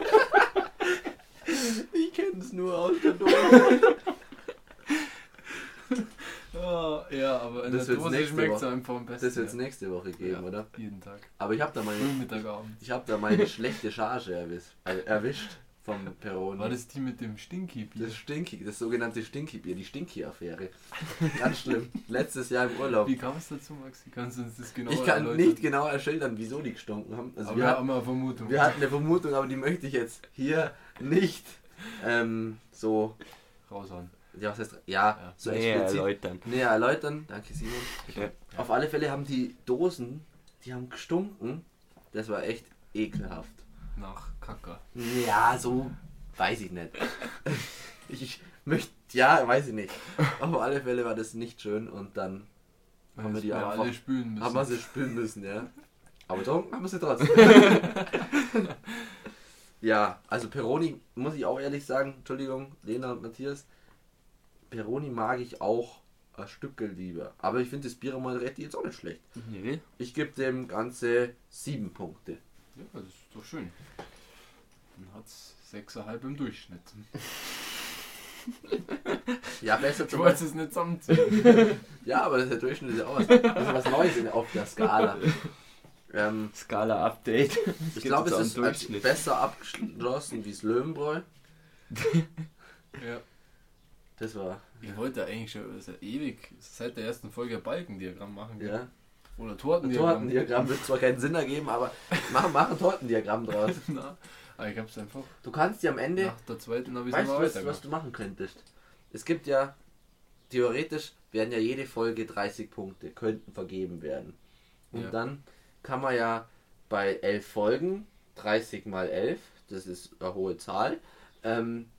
Ich kenne es nur aus der Dose. Ah, ja, aber in Das der Dose schmeckt es einfach am besten. Das wird es ja. nächste Woche geben, Ja. oder? Jeden Tag. Aber ich habe da meine, ich hab da meine schlechte Charge erwischt, äh, erwischt vom Peroni. War das die mit dem Stinky-Bier? Das Stinky, das sogenannte Stinky-Bier, die Stinky-Affäre. Ganz schlimm. Letztes Jahr im Urlaub. Wie kam es dazu, Maxi? Kannst du uns das genau Ich kann erläutern? nicht genau erschildern, wieso die gestunken haben. Also Aber wir, hatten, haben eine Vermutung. wir hatten eine Vermutung, aber die möchte ich jetzt hier nicht ähm, so, raushauen. Ja, was heißt, ja, Ja. so Nee, explizit erläutern. näher erläutern. Danke, Simon. Ja. Auf alle Fälle haben die Dosen, die haben gestunken. Das war echt ekelhaft. Nach Kacker. Ja, so weiß ich nicht. Ich möchte, ja, weiß ich nicht. Auf alle Fälle war das nicht schön und dann haben wir Weil die einfach, alle spülen müssen. haben wir sie spülen müssen, ja. Aber getrunken haben wir sie trotzdem. Ja, also Peroni, muss ich auch ehrlich sagen, Entschuldigung, Lena und Matthias, Peroni mag ich auch ein Stückel lieber. Aber ich finde das Bier Moretti jetzt auch nicht schlecht. Nee. Ich gebe dem Ganze sieben Punkte. Ja, das ist doch schön. Dann hat es 6,5 im Durchschnitt. Ja, besser Ich zum wollte Beispiel. es nicht zusammenziehen. Ja, aber der Durchschnitt ist ja auch was, das ist was Neues in, auf der Skala. Ähm, Skala-Update. ich glaube, es ist besser abgeschlossen wie das Löwenbräu. ja. Das war, Ich wollte eigentlich schon seit ewig, seit der ersten Folge ein Balkendiagramm machen. gell? ja. Oder Ein Tortendiagramm. Tortendiagramm wird zwar keinen Sinn ergeben, aber mach, mach ein Tortendiagramm draus. Na, aber ich hab's einfach. Du kannst dir am Ende Nach der zweiten habe ich Weißt was, was du machen könntest? Es gibt ja, theoretisch werden ja jede Folge 30 Punkte, könnten vergeben werden. Und Ja. dann kann man ja bei 11 Folgen, 30 mal 11, das ist eine hohe Zahl, ähm,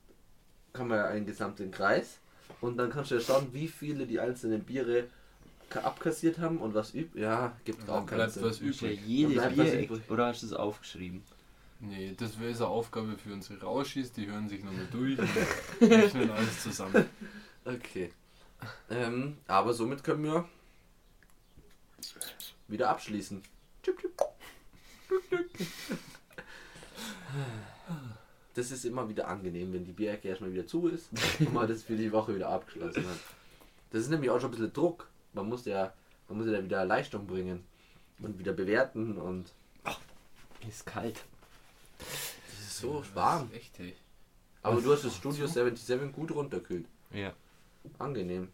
kann man ja einen gesamten Kreis. Und dann kannst du ja schauen, wie viele die einzelnen Biere ka- abkassiert haben und was übt. Ja, gibt Und auch keinen bleibt Sinn. was ja übrig. was übrig. oder hast du es aufgeschrieben? Nee, das wäre so eine Aufgabe für unsere Rauschis, die hören sich nochmal durch und rechnen alles zusammen. Okay. Ähm, aber somit können wir wieder abschließen. Tschüp, tschüp. Das ist immer wieder angenehm, wenn die Bierecke erstmal wieder zu ist und man das für die Woche wieder abgeschlossen hat. Das ist nämlich auch schon ein bisschen Druck. Man muss ja, man muss ja wieder Leistung bringen und wieder bewerten und Ist kalt. es ist so warm. Das ist echt, hey. Aber du hast das Studio 77 gut runterkühlt. Ja. Angenehm.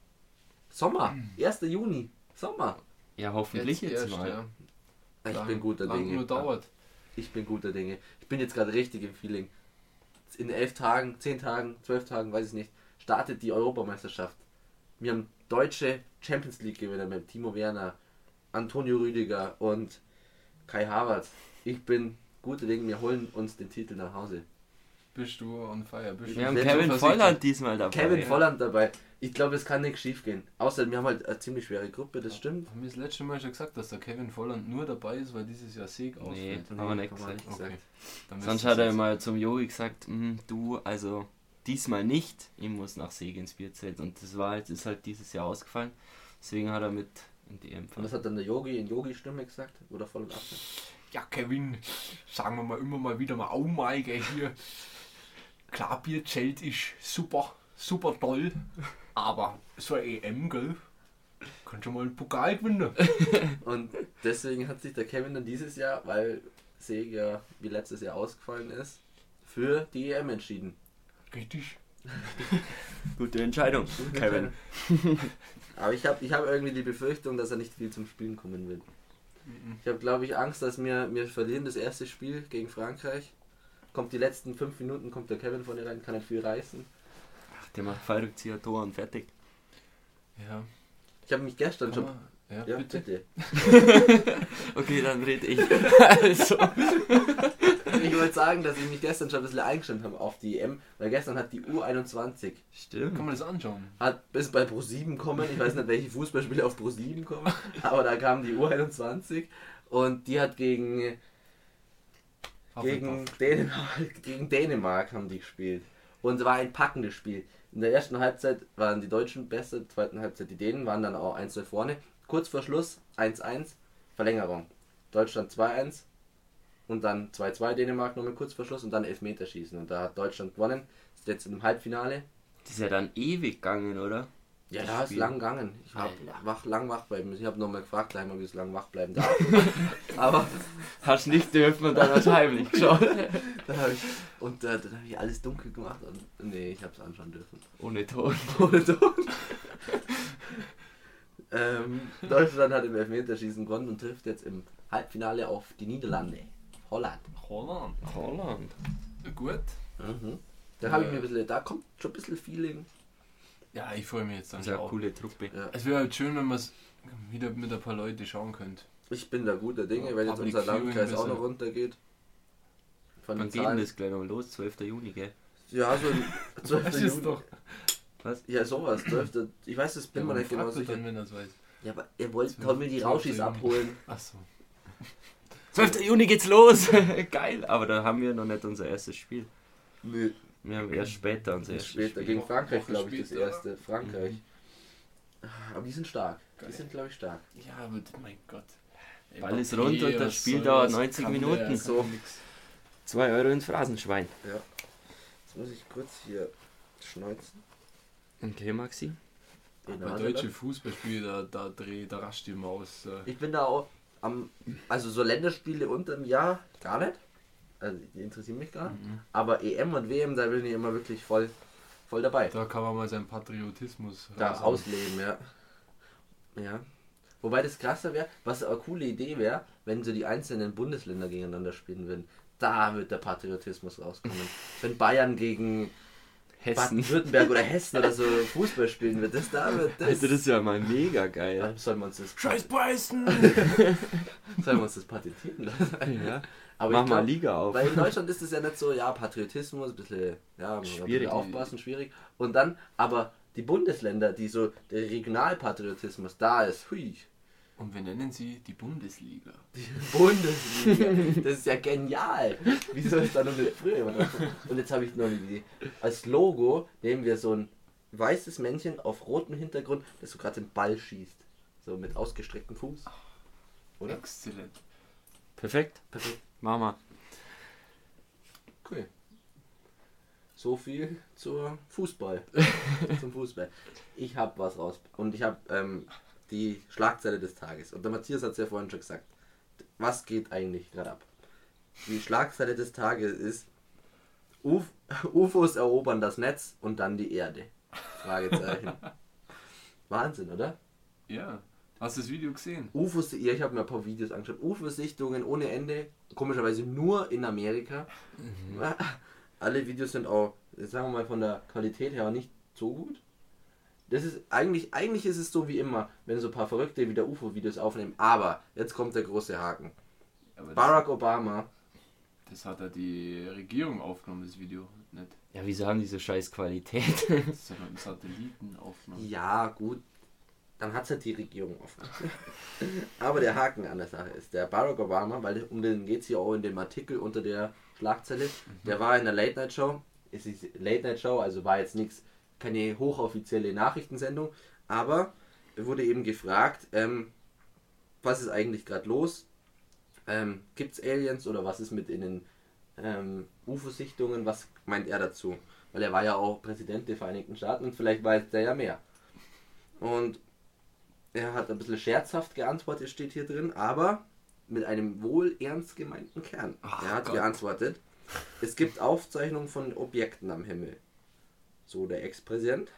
Sommer, 1. Juni, Sommer. Ja, hoffentlich jetzt, erst, mal. ja. Ich Lang- bin guter lang Dinge. nur dauert. Ich bin guter Dinge. Ich bin jetzt gerade richtig im Feeling. In elf Tagen, zehn Tagen, zwölf Tagen, weiß ich nicht, startet die Europameisterschaft. Wir haben deutsche Champions League Gewinner mit Timo Werner, Antonio Rüdiger und Kai Havertz. Ich bin guter Dinge, wir holen uns den Titel nach Hause. Bist du on fire? Bist Wir haben Kevin? Volland diesmal dabei. Kevin ja. Volland dabei. Ich glaube, es kann nichts schief gehen. Außer wir haben halt eine ziemlich schwere Gruppe, das stimmt. Haben wir das letzte Mal schon gesagt, dass der Kevin Volland nur dabei ist, weil dieses Jahr Sieg Nee, ausfällt? haben wir nicht gesagt. nicht Okay. Dann Sonst hat er mal zum Yogi gesagt, "Mm, du, also diesmal nicht, ich muss nach Segen ins Bierzelt. Und das war halt, ist halt dieses Jahr ausgefallen. Deswegen hat er mit in die EM Und was hat dann der Yogi in Yogi-Stimme gesagt? Oder voll und ab? jetzt. Ja, Kevin, sagen wir mal immer mal wieder mal, oh mein Gott, hier. Klar, Bierzelt ist super, super toll. Aber so eine EM, gell? Kann schon mal einen Pokal gewinnen. Und deswegen hat sich der Kevin dann dieses Jahr, weil Seg ja wie letztes Jahr ausgefallen ist, für die EM entschieden. Richtig. Gute Entscheidung, Kevin. Aber ich habe ich hab irgendwie die Befürchtung, dass er nicht viel zum Spielen kommen wird. Ich habe, glaube ich, Angst, dass wir, wir verlieren das erste Spiel gegen Frankreich. Kommt die letzten fünf Minuten, kommt der Kevin vorne rein, kann nicht viel reißen. Der macht Fallrückzieher, Tor und fertig. Ja. Ich habe mich gestern Kann schon. man, ja, Ja, bitte. bitte. Okay, dann rede ich. also, Ich wollte sagen, dass ich mich gestern schon ein bisschen eingestimmt habe auf die EM, weil gestern hat die U21 stimmt. Kann man das anschauen? hat bis bei Pro7 kommen. Ich weiß nicht, welche Fußballspiele auf Pro7 kommen, aber da kam die U21 und die hat gegen, gegen. Dänemark, gegen Dänemark haben die gespielt. Und es war ein packendes Spiel. In der ersten Halbzeit waren die Deutschen besser, in der zweiten Halbzeit die Dänen, waren dann auch 1-2 vorne. Kurz vor Schluss 1-1, Verlängerung. Deutschland 2-1 und dann 2-2 Dänemark nochmal kurz vor Schluss und dann Elfmeterschießen. Und da hat Deutschland gewonnen. Ist jetzt im Halbfinale. Das ist ja dann ewig gegangen, oder? Ja, Das da ist lang gegangen. Ich hab Alter. wach, lang wach bleiben müssen. Ich habe nochmal gefragt, gleich mal, wie es lang wach bleiben darf. Aber Hast nicht dürfen und dann hast du heimlich geschaut. dann habe ich, und äh, dann habe ich alles dunkel gemacht. Und, nee, ich habe es anschauen dürfen. Ohne Ton. Ohne Ton. ähm, Deutschland hat im Elfmeterschießen gewonnen und trifft jetzt im Halbfinale auf die Niederlande. Holland. Holland. Holland. Gut. Mhm. Da habe ich mir ein bisschen, da kommt schon ein bisschen Feeling. Ja, ich freue mich jetzt dann Das ist ja auch. eine coole Truppe. Ja. Es wäre halt schön, wenn man es wieder mit ein paar Leuten schauen könnte. Ich bin da guter Dinge, Ja, wenn jetzt Public unser Viewing Landkreis auch noch runtergeht. Von Wann den geht denn Zahlen. das gleich noch los? 12. Juni, gell? Ja, so im 12. Das Juni. ist doch. Ja, sowas, 12. Ich weiß, das bin Ja, mir man nicht genau fragt sicher. dann, wenn er es weiß. Ja, aber ihr wollt 12. Tommy die 12. Rauschis Juni. abholen. Achso. 12. Juni geht's los! Geil, aber da haben wir noch nicht unser erstes Spiel. Nö, Wir haben erst später unser erstes später Spiel. gegen Frankreich, glaube ich, das erste. Frankreich. Aber die sind stark. Die Geil. sind, glaube ich, stark. Ja, aber mein Gott. Ball ist rund und das Spiel soll dauert das? 90 Kann Minuten. Der, So. 2 Euro ins Phrasenschwein. Ja. Jetzt muss ich kurz hier schneuzen. Okay, Maxi. Die Bei deutschen. Fußballspielen, da, da dreht, da rascht die Maus. Äh. Ich bin da auch am, also so Länderspiele unter dem Jahr gar nicht. Also die interessieren mich gar nicht. Mhm. Aber EM und WM, da bin ich immer wirklich voll, voll dabei. Da kann man mal seinen Patriotismus Da raushauen. ausleben, ja. Ja. Wobei das krasser wäre, was eine coole Idee wäre, wenn so die einzelnen Bundesländer gegeneinander spielen würden. Da wird der Patriotismus rauskommen. wenn Bayern gegen Hessen. Baden-Württemberg oder Hessen oder so Fußball spielen wird, das da wird das. Alter, das ist ja mal mega geil. Dann sollen wir uns das, Scheiß Beißen! sollen wir uns das patentieren lassen. Ja. Aber Mach ich mal glaub, Liga auf. Weil in Deutschland ist es ja nicht so, ja, Patriotismus, ein bisschen, ja, Schwierig. aufpassen, schwierig. Und dann, aber die Bundesländer, die so, der Regionalpatriotismus da ist, hui, Und wir nennen sie die Bundesliga. die Bundesliga, das ist ja genial. Wieso ist da noch früher jemand? Und jetzt habe ich noch eine Idee. Als Logo nehmen wir so ein weißes Männchen auf rotem Hintergrund, das so gerade den Ball schießt. So mit ausgestrecktem Fuß. Oder? Exzellent. Perfekt. Perfekt. Mama. Cool. So viel zur Fußball. Zum Fußball. Ich habe was raus. Und ich habe ähm, die Schlagzeile des Tages. Und der Matthias hat es ja vorhin schon gesagt. Was geht eigentlich gerade ab? Die Schlagzeile des Tages ist Uf UFOs erobern das Netz und dann die Erde. Fragezeichen. Wahnsinn, oder? Ja. Hast du das Video gesehen? UFOs, ja, ich habe mir ein paar Videos angeschaut. UFO-Sichtungen ohne Ende, komischerweise nur in Amerika. Alle Videos sind auch, sagen wir mal, von der Qualität her auch nicht so gut. Das ist eigentlich, eigentlich ist es so wie immer, wenn so ein paar Verrückte wieder UFO-Videos aufnehmen. Aber jetzt kommt der große Haken. Aber das, Barack Obama, das hat ja die Regierung aufgenommen, das Video. Nicht. Ja, wieso haben die so scheiß Qualität? Das hat Satelliten aufgenommen. ja gut, dann hat es halt die Regierung offen. Aber der Haken an der Sache ist, der Barack Obama, weil um den geht es ja auch in dem Artikel unter der Schlagzeile, der war in der Late Night Show, es ist Late Night Show, also war jetzt nichts, keine hochoffizielle Nachrichtensendung, aber er wurde eben gefragt, ähm, was ist eigentlich gerade los? Ähm, Gibt es Aliens oder was ist mit in den ähm, UFO-Sichtungen? Was meint er dazu? Weil er war ja auch Präsident der Vereinigten Staaten und vielleicht weiß der ja mehr. Und er hat ein bisschen scherzhaft geantwortet, steht hier drin, aber mit einem wohl ernst gemeinten Kern. Ach er hat Gott. geantwortet, es gibt Aufzeichnungen von Objekten am Himmel. So der Ex-Präsident,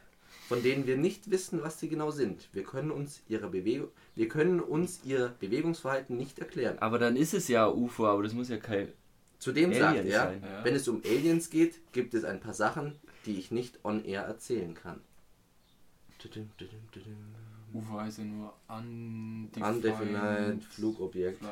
von denen wir nicht wissen, was sie genau sind. Wir können uns ihre Bewegung, wir können uns ihr Bewegungsverhalten nicht erklären. aber dann ist es ja UFO, aber das muss ja kein. Zudem Alien sagt er, sein. Ja. wenn es um Aliens geht, gibt es ein paar Sachen, die ich nicht on air erzählen kann. Tudum, tudum, tudum. UFO heißt ja nur Undefined, Undefined Flugobjekt.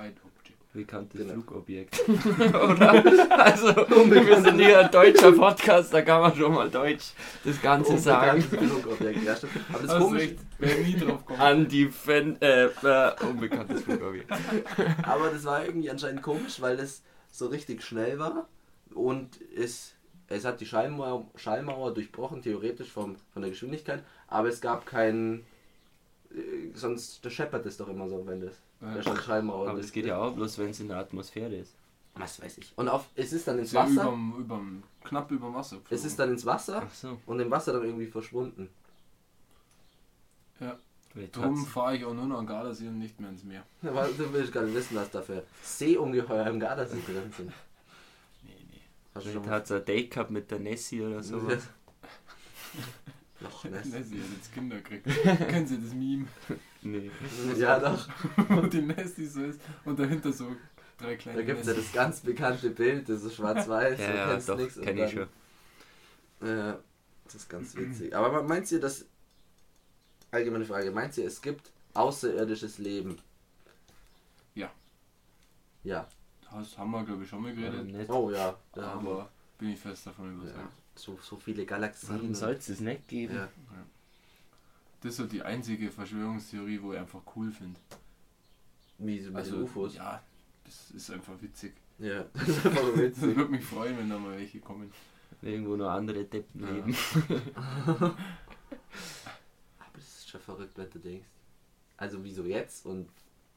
Bekanntes Genau. Flugobjekt. Oder? Also, wir sind hier ein deutscher Podcast, da kann man schon mal Deutsch das Ganze sagen. Unbekanntes Flugobjekt, ja stimmt. Aber das Komische, recht, wäre nie drauf gekommen. Undefend, äh, äh, unbekanntes Flugobjekt. aber das war irgendwie anscheinend komisch, weil es so richtig schnell war und es, es hat die Schallmauer, Schallmauer durchbrochen, theoretisch vom, von der Geschwindigkeit, aber es gab keinen, sonst, das scheppert es doch immer so, wenn das, Ja. stand Schallmauer. Aber das geht ja auch bloß, wenn es in der Atmosphäre ist. Was weiß ich. Und auf, es ist dann ins Ist ja Wasser, überm, überm, knapp über Wasser. es geflogen. ist dann ins Wasser Ach so. und im Wasser dann irgendwie verschwunden. ja. Darum fahre ich auch nur noch an Gardasee und nicht mehr ins Meer. Aber du willst gar nicht wissen, was da für Seeungeheuer im Gardasee drin sind. Nee, nee. Hast du schon hat es ein Date gehabt mit der Nessie oder sowas. Noch Ness. Nessie hat jetzt Kinder gekriegt. Kennen Sie das Meme? Nee. Ja, doch. Wo die Nessie so ist und dahinter so drei kleine Da gibt es ja das ganz bekannte Bild, das ist schwarz-weiß, Ja, du ja, kennst doch, und kenn ich schon. Äh, das ist ganz witzig. Aber meint ihr, dass. Allgemeine Frage, meint ihr, es gibt außerirdisches Leben? Ja. Ja. Das haben wir, glaube ich, schon mal geredet. Oh ja. Da haben wir. Aber bin ich fest davon Ja. So, so viele Galaxien. Warum soll es das nicht geben? Ja. Das ist so die einzige Verschwörungstheorie, wo ich einfach cool finde. Wie so mit Also, den UFOs. ja, Das ist einfach witzig. Ja, das ist einfach Das witzig. würde mich freuen, wenn da mal welche kommen. Irgendwo nur andere Deppen Ja. leben. Aber das ist schon verrückt, wenn du denkst. Also wieso jetzt und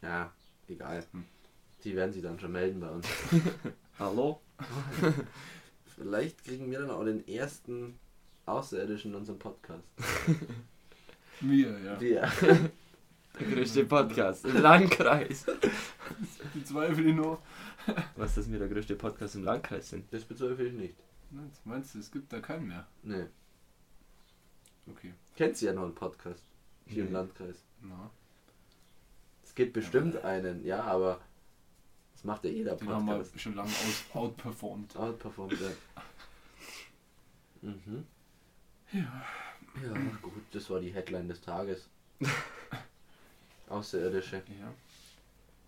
ja, egal. Hm. Die werden sich dann schon melden bei uns. Hallo? Vielleicht kriegen wir dann auch den ersten Außerirdischen in unserem Podcast. Mir, ja. Wir. Der größte Podcast im Landkreis. Die Zweifel nur. Was, dass wir der größte Podcast im Landkreis sind? Das bezweifle ich nicht. Meinst du, es gibt da keinen mehr? Nee. Okay. Kennst du ja noch einen Podcast hier im Nee. Landkreis? Na, Es gibt bestimmt einen, ja, aber das macht ja jeder den haben wir Podcast. schon lange aus outperformed. Outperformed, ja. Mhm. Ja. Ja, gut, das war die Headline des Tages. Außerirdische. Ja.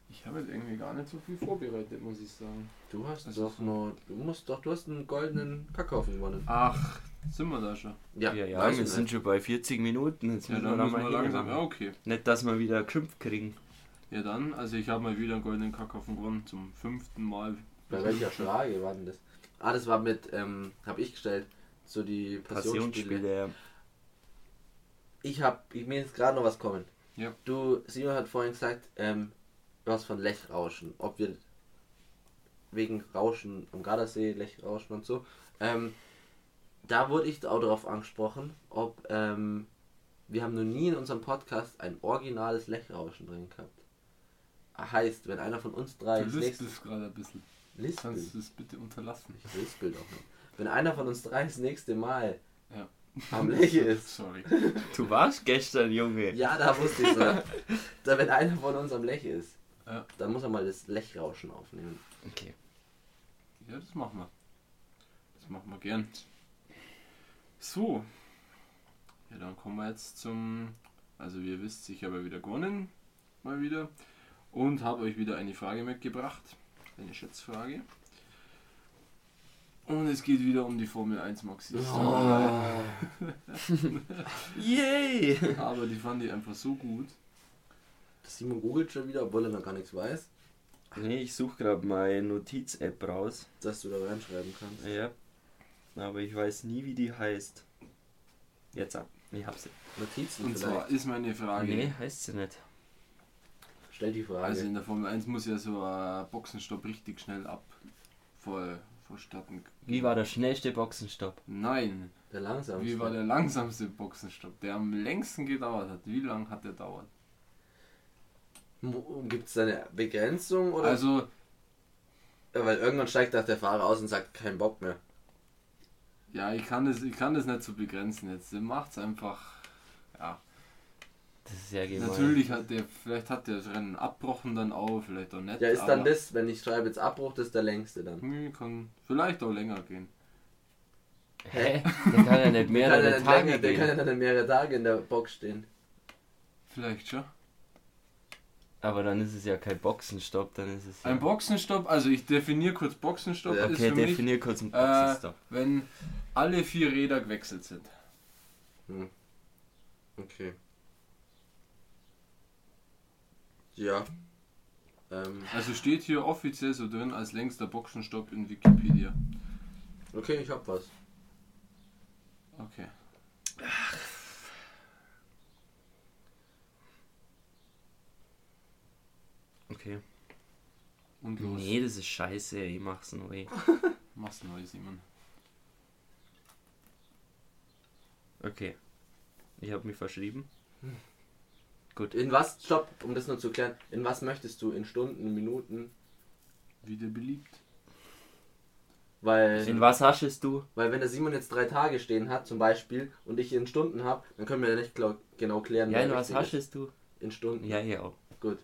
Ich habe jetzt irgendwie gar nicht so viel vorbereitet, muss ich sagen. Du hast Das doch nur, du musst doch, du hast einen goldenen Kackhaufen gewonnen. Ach, sind wir da schon? Ja, ja, weiß wir sind nicht. schon bei 40 Minuten. Jetzt Ja, müssen wir dann da müssen mal wir langsam. Ja, okay. Nicht, dass wir wieder Krümpf kriegen. Ja, dann, also ich habe mal wieder einen goldenen Kackhaufen gewonnen, zum fünften Mal. Bei welcher Frage war denn das? Ah, das war mit, ähm, hab ich gestellt, so die Passionsspiele. Passionsspiele. ja. Ich hab, ich, mir ist gerade noch was kommen. Ja. Du, Simon hat vorhin gesagt, ähm, hast von Lechrauschen, ob wir wegen Rauschen am Gardasee, Lechrauschen und so. Ähm, da wurde ich auch darauf angesprochen, ob ähm, wir haben noch nie in unserem Podcast ein originales Lechrauschen drin gehabt. Heißt, wenn einer von uns drei Du das nächste lispelst gerade ein bisschen. Lispel. Kannst du das bitte unterlassen? Ich lispel doch nicht. Wenn einer von uns drei das nächste Mal Ja. am Leche ist, Sorry. Du warst gestern, Junge. ja, da wusste ich so. da, wenn einer von uns am Leche ist, Ja. dann muss er mal das Lechrauschen aufnehmen. Okay. Ja, das machen wir. Das machen wir gern. So. Ja, dann kommen wir jetzt zum. Also, wie ihr wisst, ich habe ja wieder gewonnen. Mal wieder. Und habe euch wieder eine Frage mitgebracht. Eine Schätzfrage. Und es geht wieder um die Formel 1 Maxi. Yay! Aber die fand ich einfach so gut. Simon googelt schon wieder, obwohl er noch gar nichts weiß, Nee, ich suche gerade meine Notiz-App raus. dass du da reinschreiben kannst. Ja. Aber ich weiß nie, wie die heißt. Jetzt ab. Ich hab sie. Notizen Und zwar vielleicht. ist meine Frage. Nee, heißt sie nicht. Stell die Frage. Also in der Formel 1 muss ja so ein Boxenstopp richtig schnell ab vor, vorstatten. Wie war der schnellste Boxenstopp? Nein, der langsamste. wie war der langsamste Boxenstopp, der am längsten gedauert hat? Wie lang hat der dauert? Gibt es eine Begrenzung? Oder? Also, Ja, weil irgendwann steigt auch der Fahrer aus und sagt, kein Bock mehr. ja, ich kann das, ich kann das nicht so begrenzen jetzt. Der macht's einfach. Ja, Das ist ja gemein. natürlich hat der, vielleicht hat der das Rennen abbrochen dann auch, vielleicht auch nicht. Ja, ist dann das, wenn ich schreibe jetzt Abbruch, das ist der längste dann. Hm, Kann vielleicht auch länger gehen. Hä? Der kann ja nicht Der mehrere dann Tage länger, der kann ja dann mehrere Tage in der Box stehen. Vielleicht schon. Aber dann ist es ja kein Boxenstopp, dann ist es ja... Ein Boxenstopp, also ich definiere kurz Boxenstopp. Ja. ist Okay, für mich, definier kurz einen äh, Boxenstopp. wenn alle vier Räder gewechselt sind. Hm. Okay. Ja. Ähm, Also steht hier offiziell so drin als längster Boxenstopp in Wikipedia. okay, ich hab was. Okay. Okay. Und los. Nee, das ist scheiße, ich mach's neu. Mach's neu, Simon. Okay. Ich habe mich verschrieben. Gut. In was, stopp, um das nur zu klären, in was möchtest du? In Stunden, Minuten? Wieder beliebt. Weil, In was haschest du? weil wenn der Simon jetzt drei Tage stehen hat, zum Beispiel, und ich in Stunden habe, dann können wir ja nicht klar, genau klären, Ja, in was haschest du? In Stunden. Ja, hier auch. Gut.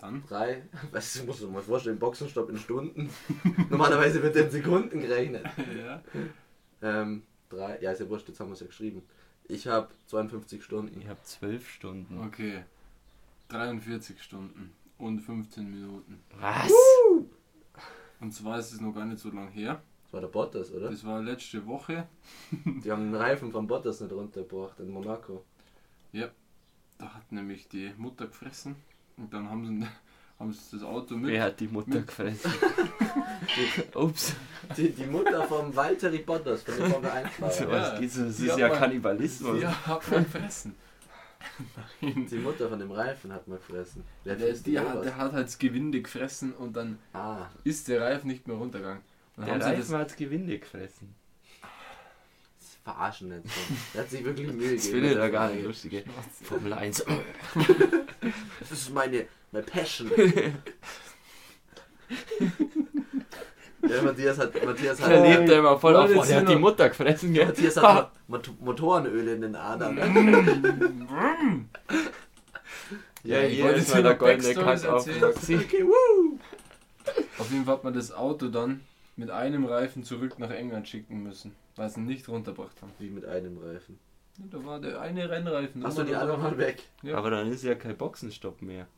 Dann. Drei, weißt du, musst du mal vorstellen, Boxenstopp in Stunden. Normalerweise wird in Sekunden gerechnet. ja. Ähm, drei, ja, ist ja wurscht, jetzt haben wir es ja geschrieben. Ich habe 52 Stunden. Ich habe zwölf Stunden. Okay. 43 Stunden und 15 Minuten. Was? Und zwar ist es noch gar nicht so lang her. Das war der Bottas, oder? Das war letzte Woche. Die haben den Reifen von Bottas nicht runtergebracht in Monaco. Da hat nämlich die Mutter gefressen. Und dann haben sie ihn haben sie das Auto mit. Wer hat die Mutter mit- gefressen? Ups, Die, die Mutter vom Walter Bottas, von dem Formel 1 so Fahrer. was gibt's. Das Die ist ja man- Kannibalismus. Ja, hat man gefressen. Nein. Die Mutter von dem Reifen hat mal gefressen. Der, frisst die die hat, der hat halt das Gewinde gefressen und dann Ah, ist der Reifen nicht mehr runtergegangen. Und Der Reifen hat Gewinde gefressen. das verarschen nicht so. Der hat sich wirklich Mühe Das gegeben. findet mit er der gar nicht lustig. Formel 1. Das ist meine, meine Passion. ja, Matthias hat, Matthias hat, lebt er immer voll auf. Wollte Oh, der hat die Mutter gefressen. Gell? Matthias hat Mot Motorenöl in den Adern. Ja, ich hier ist mal der goldene Kack auf. Okay, woo! Auf jeden Fall hat man das Auto dann mit einem Reifen zurück nach England schicken müssen, weil sie ihn nicht runtergebracht haben. Wie mit einem Reifen. Ja, Da war der eine Rennreifen. Achso, die der anderen andere- waren weg. Ja. Aber dann ist ja kein Boxenstopp mehr.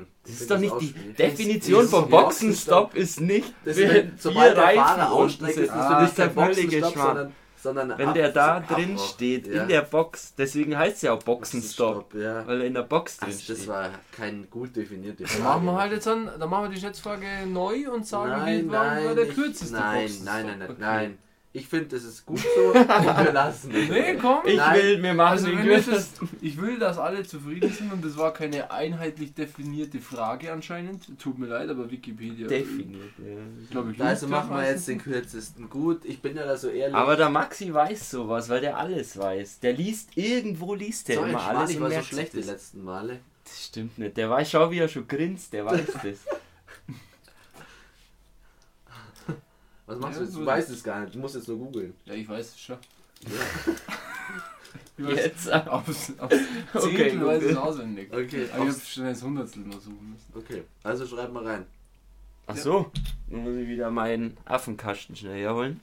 Hm. Das ist doch nicht die. Definition ein Boxenstopp ist nicht, Das wenn ist, wenn, sobald der Fahrer sind. ist das ist der völlige Schmarrn. sondern, Wenn der da Abbruch. drin steht, Ja. in der Box, deswegen heißt es ja auch Boxenstopp, weil er in der Box drin Also das steht. war kein gut definierte Dann Frage. machen wir halt jetzt an, dann machen wir die Schätzfrage neu und sagen, wie war, der kürzeste nein, Boxenstopp. nein, nein, nein, Okay. nein. Ich finde, das ist gut so und wir lassen es. Nee, komm. Ich Nein. will, wir machen Also wenn das kürzesten. ist, ich will, dass alle zufrieden sind und das war keine einheitlich definierte Frage anscheinend. Tut mir leid, aber Wikipedia. Definiert, Glaube ich, Also machen wir jetzt den kürzesten. Gut, ich bin ja da so ehrlich. Aber der Maxi weiß sowas, weil der alles weiß. Der liest, irgendwo liest der so immer alles ich war so schlecht die das. letzten Male. Das stimmt nicht. Der weiß, schau wie er schon grinst, der weiß das. Was machst Ja, du jetzt? so- Du weißt es gar nicht, du musst jetzt nur googeln. Ja, ich weiß es schon. Ja. Jetzt. Aufs, aufs Okay, weiß ich es auswendig. Okay, Aber ich habe schnell das Hundertstel noch suchen müssen. okay. Also schreib mal rein. Ach so, dann muss ich wieder meinen Affenkasten schnell herholen.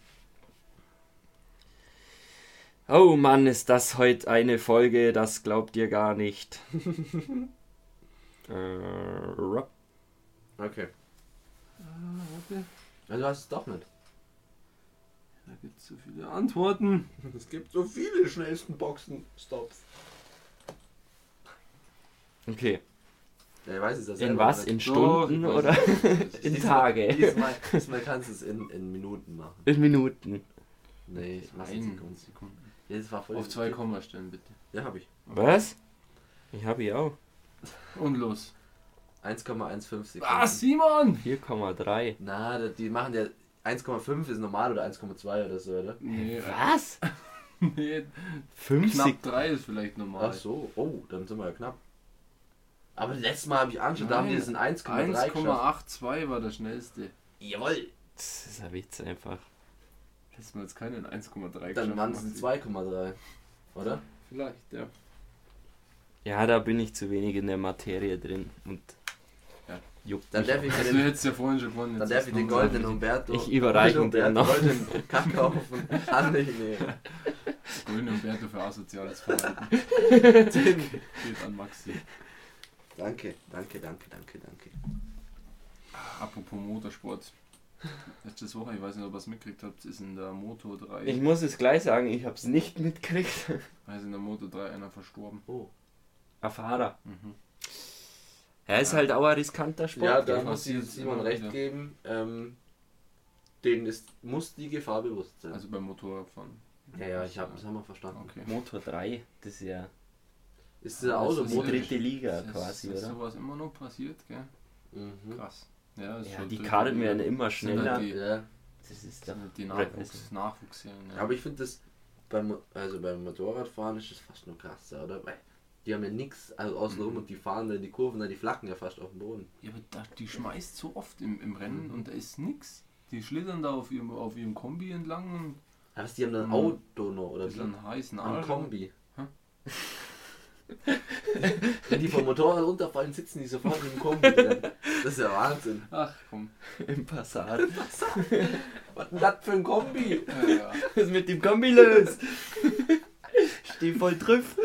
Oh Mann, ist das heute eine Folge, das glaubt ihr gar nicht. äh. Okay. Ah. Also du hast es doch nicht. Da gibt es so viele Antworten. Es gibt so viele schnellsten Boxen-Stops. okay, Ja, ich weiß es ja in selber was? nicht. In Stunden ich weiß oder in Diesmal- Tage? Diesmal, diesmal kannst du es in, in Minuten machen. In Minuten. Nee, ich mach's in Sekunden. Sekunden. Ja, das war voll Auf zwei Kommastellen bitte. Ja, hab ich. Was? Ich habe hier auch. Und los. 1,15 Sekunden. Ah, Simon! 4,3. Na, die machen ja 1,5 ist normal oder 1,2 oder so, oder? Nee, Was? nee 50? knapp drei ist vielleicht normal. Ach so, oh, dann sind wir ja knapp. Aber letztes Mal habe ich angeschaut, da haben die das in 1,3 geschafft. 1,82 war der schnellste. Jawohl! Das ist ein Witz einfach. Hättest du jetzt keinen 1,3 Dann waren es Maxi. 2,3. Oder? Vielleicht, ja. Ja, da bin ich zu wenig in der Materie drin und Ja. juckt Dann mich darf ich den, du hättest ja vorhin schon gewonnen. dann darf ich den goldenen Umberto. Ich überreiche goldenen dir noch. Goldenen Kackhaufen an dich nehmen. Grüne Umberto für asoziales Verhalten. Den- Geht an Maxi. Danke, danke, danke, danke, danke. Apropos Motorsport. Letzte Woche, ich weiß nicht, ob ihr es mitgekriegt habt, ist in der Moto 3. Ich muss es gleich sagen, ich habe es nicht mitgekriegt. ist in der Moto 3 einer verstorben. Oh. Ein Fahrer. Mhm. Er ist halt auch ein riskanter Sport. Ja, da muss ich Simon immer recht geben. Ähm, denen ist, muss die Gefahr bewusst sein. Also beim Motorradfahren. ja, ja, ich hab, das haben wir verstanden. Okay. Motor 3, das ist ja Ist Das ist die Motor- dritte Liga Ist, quasi, ist oder? sowas immer noch passiert, gell? Mhm. Krass. Ja, ist Ja, schon die Karten werden immer Sind halt schneller. Die, Ja, Das ist doch halt die Nachwuchs. Nachwuchsserien. Ja. aber ich finde das beim, also beim Motorradfahren ist das fast nur krasser, oder? Weil die haben ja nichts also außenrum Mhm. und die fahren dann die Kurven, dann die flacken ja fast auf dem Boden. Ja, aber da, die schmeißt so oft im, im Rennen und da ist nix. Die schlittern da auf ihrem, auf ihrem Kombi entlang und Aber die haben dann ein Mhm. Auto noch, oder das ist ein heißen Ein. Kombi. Wenn die vom Motorrad runterfallen, sitzen die sofort im Kombi drin. Das ist ja Wahnsinn. Ach komm. im Passat. Was ist denn das für ein Kombi? Ja, ja. Was ist mit dem Kombi los? Steh voll drauf.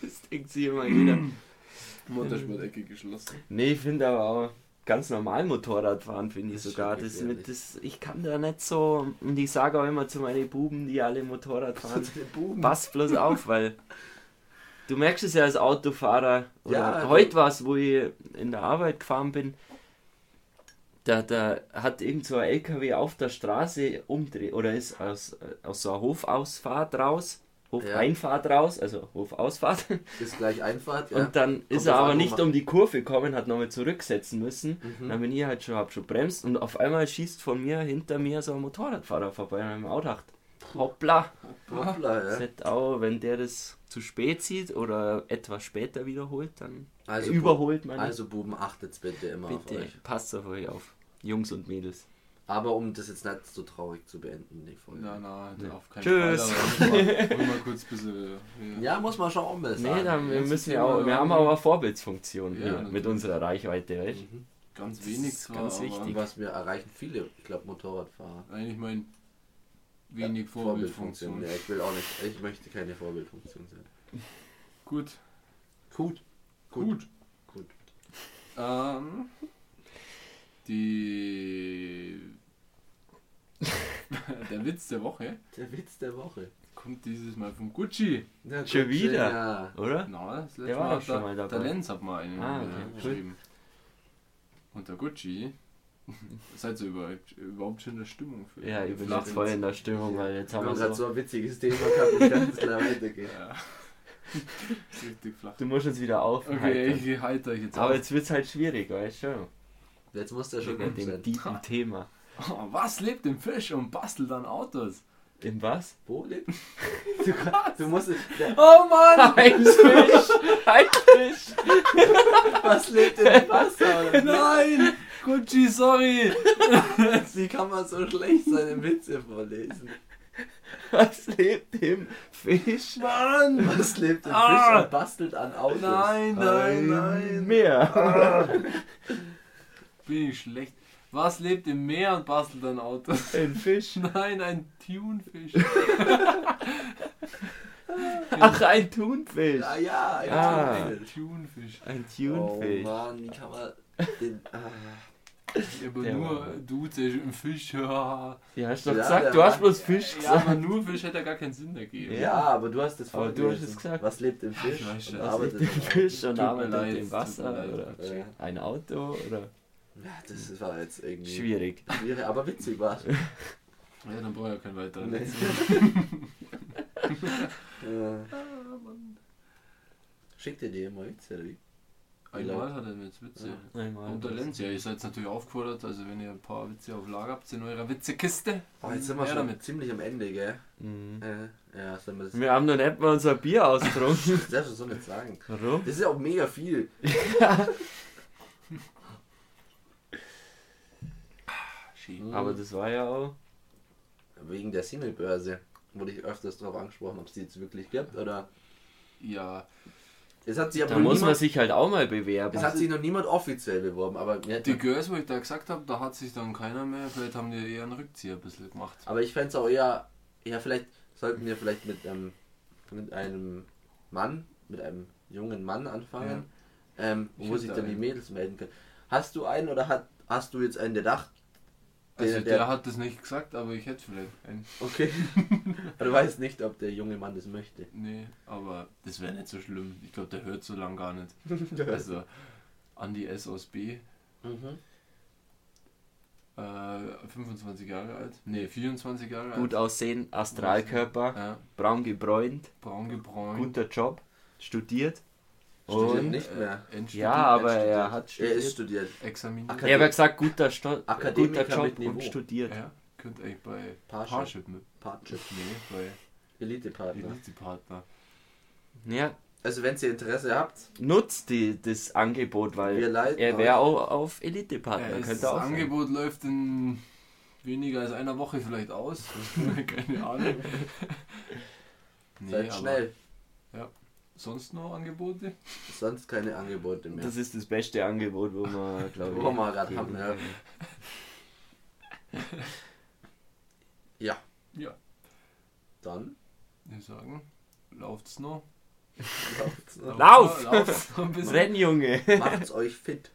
Das denkt sich immer jeder. Motorsport-Ecke geschlossen. Nee, ich finde aber auch ganz normal Motorradfahren, finde ich sogar. Das mit, das, ich kann da nicht so. Und ich sage auch immer zu meinen Buben, die alle Motorrad fahren, pass bloß auf, weil du merkst es ja als Autofahrer. Oder Ja, heute war es, wo ich in der Arbeit gefahren bin. Da, da hat irgend so ein LKW auf der Straße umdreht oder ist aus, aus so einer Hofausfahrt raus, Hofeinfahrt raus, also Hofausfahrt. Ist gleich Einfahrt, ja. Und dann ist er aber an, nicht um die Kurve gekommen, hat nochmal zurücksetzen müssen. Mhm. Dann bin ich halt schon, hab schon bremst und auf einmal schießt von mir hinter mir so ein Motorradfahrer vorbei mir auch gedacht, hoppla, Hoppla, das ja. hätte auch, wenn der das zu spät sieht oder etwas später wiederholt, dann Also, überholt man Also Buben, achtet bitte immer auf bitte, euch. passt auf euch auf, Jungs und Mädels. Aber um das jetzt nicht so traurig zu beenden, die Folge. Nein, nein, auf keinen Tschüss. Fall. wollen wir kurz bisschen. Ja. Ja, muss man schon auch mal Nee, sagen. dann, wir müssen ja auch, wir haben aber eine Vorbildsfunktion Ja, hier mit unserer Reichweite, weißt Mhm. Ganz Das wenig ist zwar, ganz aber wichtig. Was wir erreichen viele, ich glaube, Motorradfahrer. Eigentlich mein wenig Ja, Vorbildfunktion. Ja, ich will auch nicht, ich möchte keine Vorbildfunktion sein. Gut. Gut. Gut. Gut. Ähm, die. der Witz der Woche Der Witz der Woche. kommt dieses Mal vom Gucci. Ja, Schon gut, wieder? Ja. oder? Na, das letzte Der war Mal hat schon der, mal dabei. Der Lenz hat mal einen Ah, okay, cool. geschrieben. Und der Gucci. Seid ihr überhaupt, überhaupt schon in der Stimmung für Ja, ich bin jetzt voll in der Stimmung, weil jetzt haben wir gerade so... so ein witziges Thema gehabt, ich kann es klar weitergehen. Ja. Richtig flach. Du musst jetzt wieder auf. Okay, ich halte euch jetzt Aber auf. jetzt wird es halt schwierig, weißt du schon. Jetzt muss der schon Wegen gut dem tiefen Thema. Oh, was lebt im Fisch und bastelt an Autos? Im was? Wo lebt? Du, du musst. Der, Oh Mann! Ein Fisch! Ein Fisch! was lebt im Wasser? Nein! Gucci, sorry! Wie kann man so schlecht seine Witze vorlesen? Was lebt im Fisch? Mann! Was lebt im Ah! Fisch und bastelt an Autos? Nein, nein, nein! Meer. Bin ich schlecht. Was lebt im Meer und bastelt an Autos? Ein Fisch. Nein, ein Thunfisch. Ach, ein Thunfisch. Ah ja, ja. Ah. Thunfisch. Thunfisch. Ein Oh Thunfisch. Mann, wie kann man den. Ah. Aber Der nur du, der ein Fisch. Ja, Ja, hast du doch Ja, gesagt, du hast war- bloß Fisch ja aber gesagt. nur Fisch hätte ja gar keinen Sinn ergeben. Ja, aber du hast es es gesagt. Was lebt im Fisch? ich weiß Was lebt im Fisch und arbeitet leid, im Wasser leid. oder? Ja. ein Auto oder Ja, das war jetzt irgendwie schwierig. schwierig, aber witzig war es. Ja, dann brauche ich ja keinen weiteren. Nee. Witz. Ja. Schickt ihr dir mal Witze, oder wie? Einmal hat er jetzt Witze. Einmal. Und der Lenz, ja, ihr seid natürlich aufgefordert, also wenn ihr ein paar Witze auf Lager habt in eurer Witzekiste, Oh, jetzt sind wir schon damit. ziemlich am Ende, gell? Mhm. Äh, ja, wir das, Wir haben noch nicht mal unser Bier ausgetrunken. das darfst du so nicht sagen. Warum? Das ist ja auch mega viel. Schön. Aber das war ja auch. Wegen der Singlebörse wurde ich öfters darauf angesprochen, ob es die jetzt wirklich gibt oder. Ja, Es hat sich aber Da muss man niemand, sich halt auch mal bewerben. es hat sich noch niemand offiziell beworben, aber die Girls, wo ich da gesagt habe, da hat sich dann keiner mehr, vielleicht haben die eher einen Rückzieher ein bisschen gemacht. Aber ich fände es auch eher, ja, vielleicht sollten wir vielleicht mit, ähm, mit einem Mann, mit einem jungen Mann anfangen, ähm, Ich wo sich dann die. Mädels melden können. Hast du einen oder hat, hast du jetzt einen, der dacht? Also Der- der, hat das nicht gesagt, aber ich hätte vielleicht einen. Okay. Aber du weißt nicht, ob der junge Mann das möchte. Nee, aber das wäre nicht so schlimm. Ich glaube, der hört so lang gar nicht. Also, Andi S aus B, Mhm. äh, 25 Jahre alt. Nee, 24 Jahre Gut alt. aussehen, Astralkörper, Ja, braun gebräunt, braun gebräunt. guter Job, studiert. Studiert Und, nicht mehr. Äh, ja, aber er hat Er studiert. ist studiert. examiniert. Akadem- Er hat gesagt, guter, Sto Akademiker guter Job mit Niveau. und studiert. Ja, könnte eigentlich bei Parship. Parship mit. Partner. Nee, bei Elite-Partner. Elite-Partner. Ja, Also wenn ihr Interesse habt, nutzt die, das Angebot, weil er wäre auch auf Elite-Partner. Ja, das könnte auch sein. Angebot läuft in weniger als einer Woche vielleicht aus. Keine Ahnung. Nee, seid aber schnell. Sonst noch Angebote? Sonst keine Angebote mehr. Das ist das beste Angebot, wo man, glaube ich. Wo wir gerade haben, ja. Ja, Ja. dann Ich sagen, lauft's noch. läuft's noch. Lauf! Lauft's noch ein bisschen. Renn, Junge! Macht's euch fit.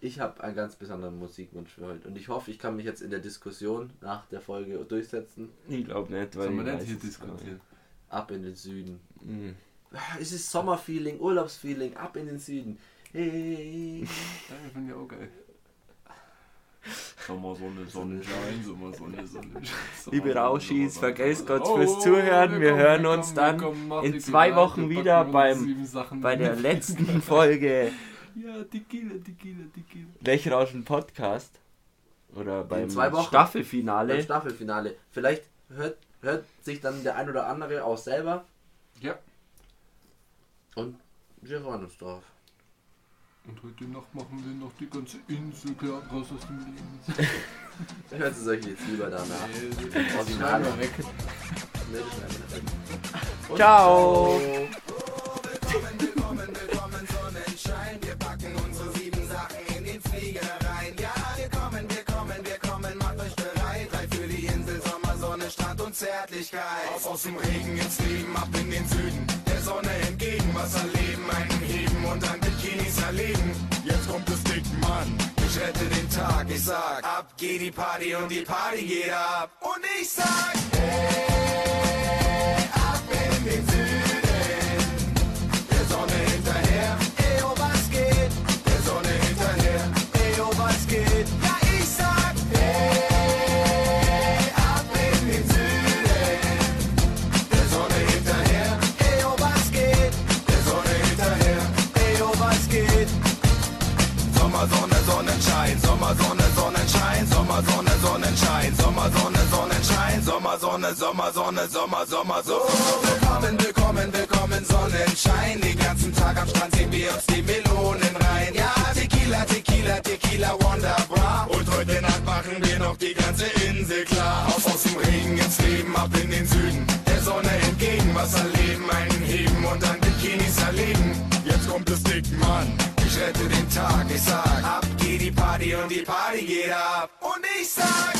Ich habe einen ganz besonderen Musikwunsch für heute und ich hoffe, ich kann mich jetzt in der Diskussion nach der Folge durchsetzen. Ich glaube nicht, weil. Sollen wir ich nicht hier diskutieren? Ab in den Süden. Mhm. Es ist Sommerfeeling, Urlaubsfeeling, ab in den Süden. Hey. Ja, ich finde ja auch geil. Sommer, Sonne, Sonnenschein, Sommer, Sonne, Sonnenschein. Sommer, Liebe Sonne, Rauschis, vergesst. Gott Oh, fürs Zuhören. Wir hören uns dann in zwei Wochen wieder beim- Bei der letzten Folge Ja, Tequila, Tequila, Tequila. Lechrauschen Podcast. Oder beim zwei Wochen. Staffelfinale. Beim Staffelfinale. Vielleicht hört, hört sich dann der ein oder andere auch selber Ja. Und wir freuen uns drauf. Und heute Nacht machen wir noch die ganze Insel klar raus aus dem Leben. Hört es euch jetzt lieber danach. Äh, Original. weg. Nee, weg. Und Ciao. Wir packen unsere sieben Sachen in den Flieger rein. Ja, wir kommen, wir kommen, wir kommen, macht euch bereit. Drei für die Insel, Sommer, Sonne, Strand und Zärtlichkeit. Auf aus dem Regen ins Leben, ab in den Süden. Der Sonne entgegen, Wasser leben, einen heben und dann Bikinis erleben. Jetzt kommt es dick, Mann. Ich rette den Tag, ich sag, ab geht die Party und die Party geht ab. Und ich sag, hey, Sonne, Sonnenschein, Sommer, Sonne, Sommer, Sonne, Sommer, Sommer, so. Willkommen, willkommen, willkommen, Sonnenschein. Den ganzen Tag am Strand sehen wir uns die Melonen rein. Ja, Tequila, Tequila, Tequila, Wonderbra. Und heute Nacht machen wir noch die ganze Insel klar. Auf aus dem Regen ins Leben, ab in den Süden. Sonne entgegen, Wasser leben, einen heben und dann Bikinis erleben. Jetzt kommt es dick, Mann. Ich rette den Tag, ich sag, ab geht die Party und die Party geht ab. Und ich sag,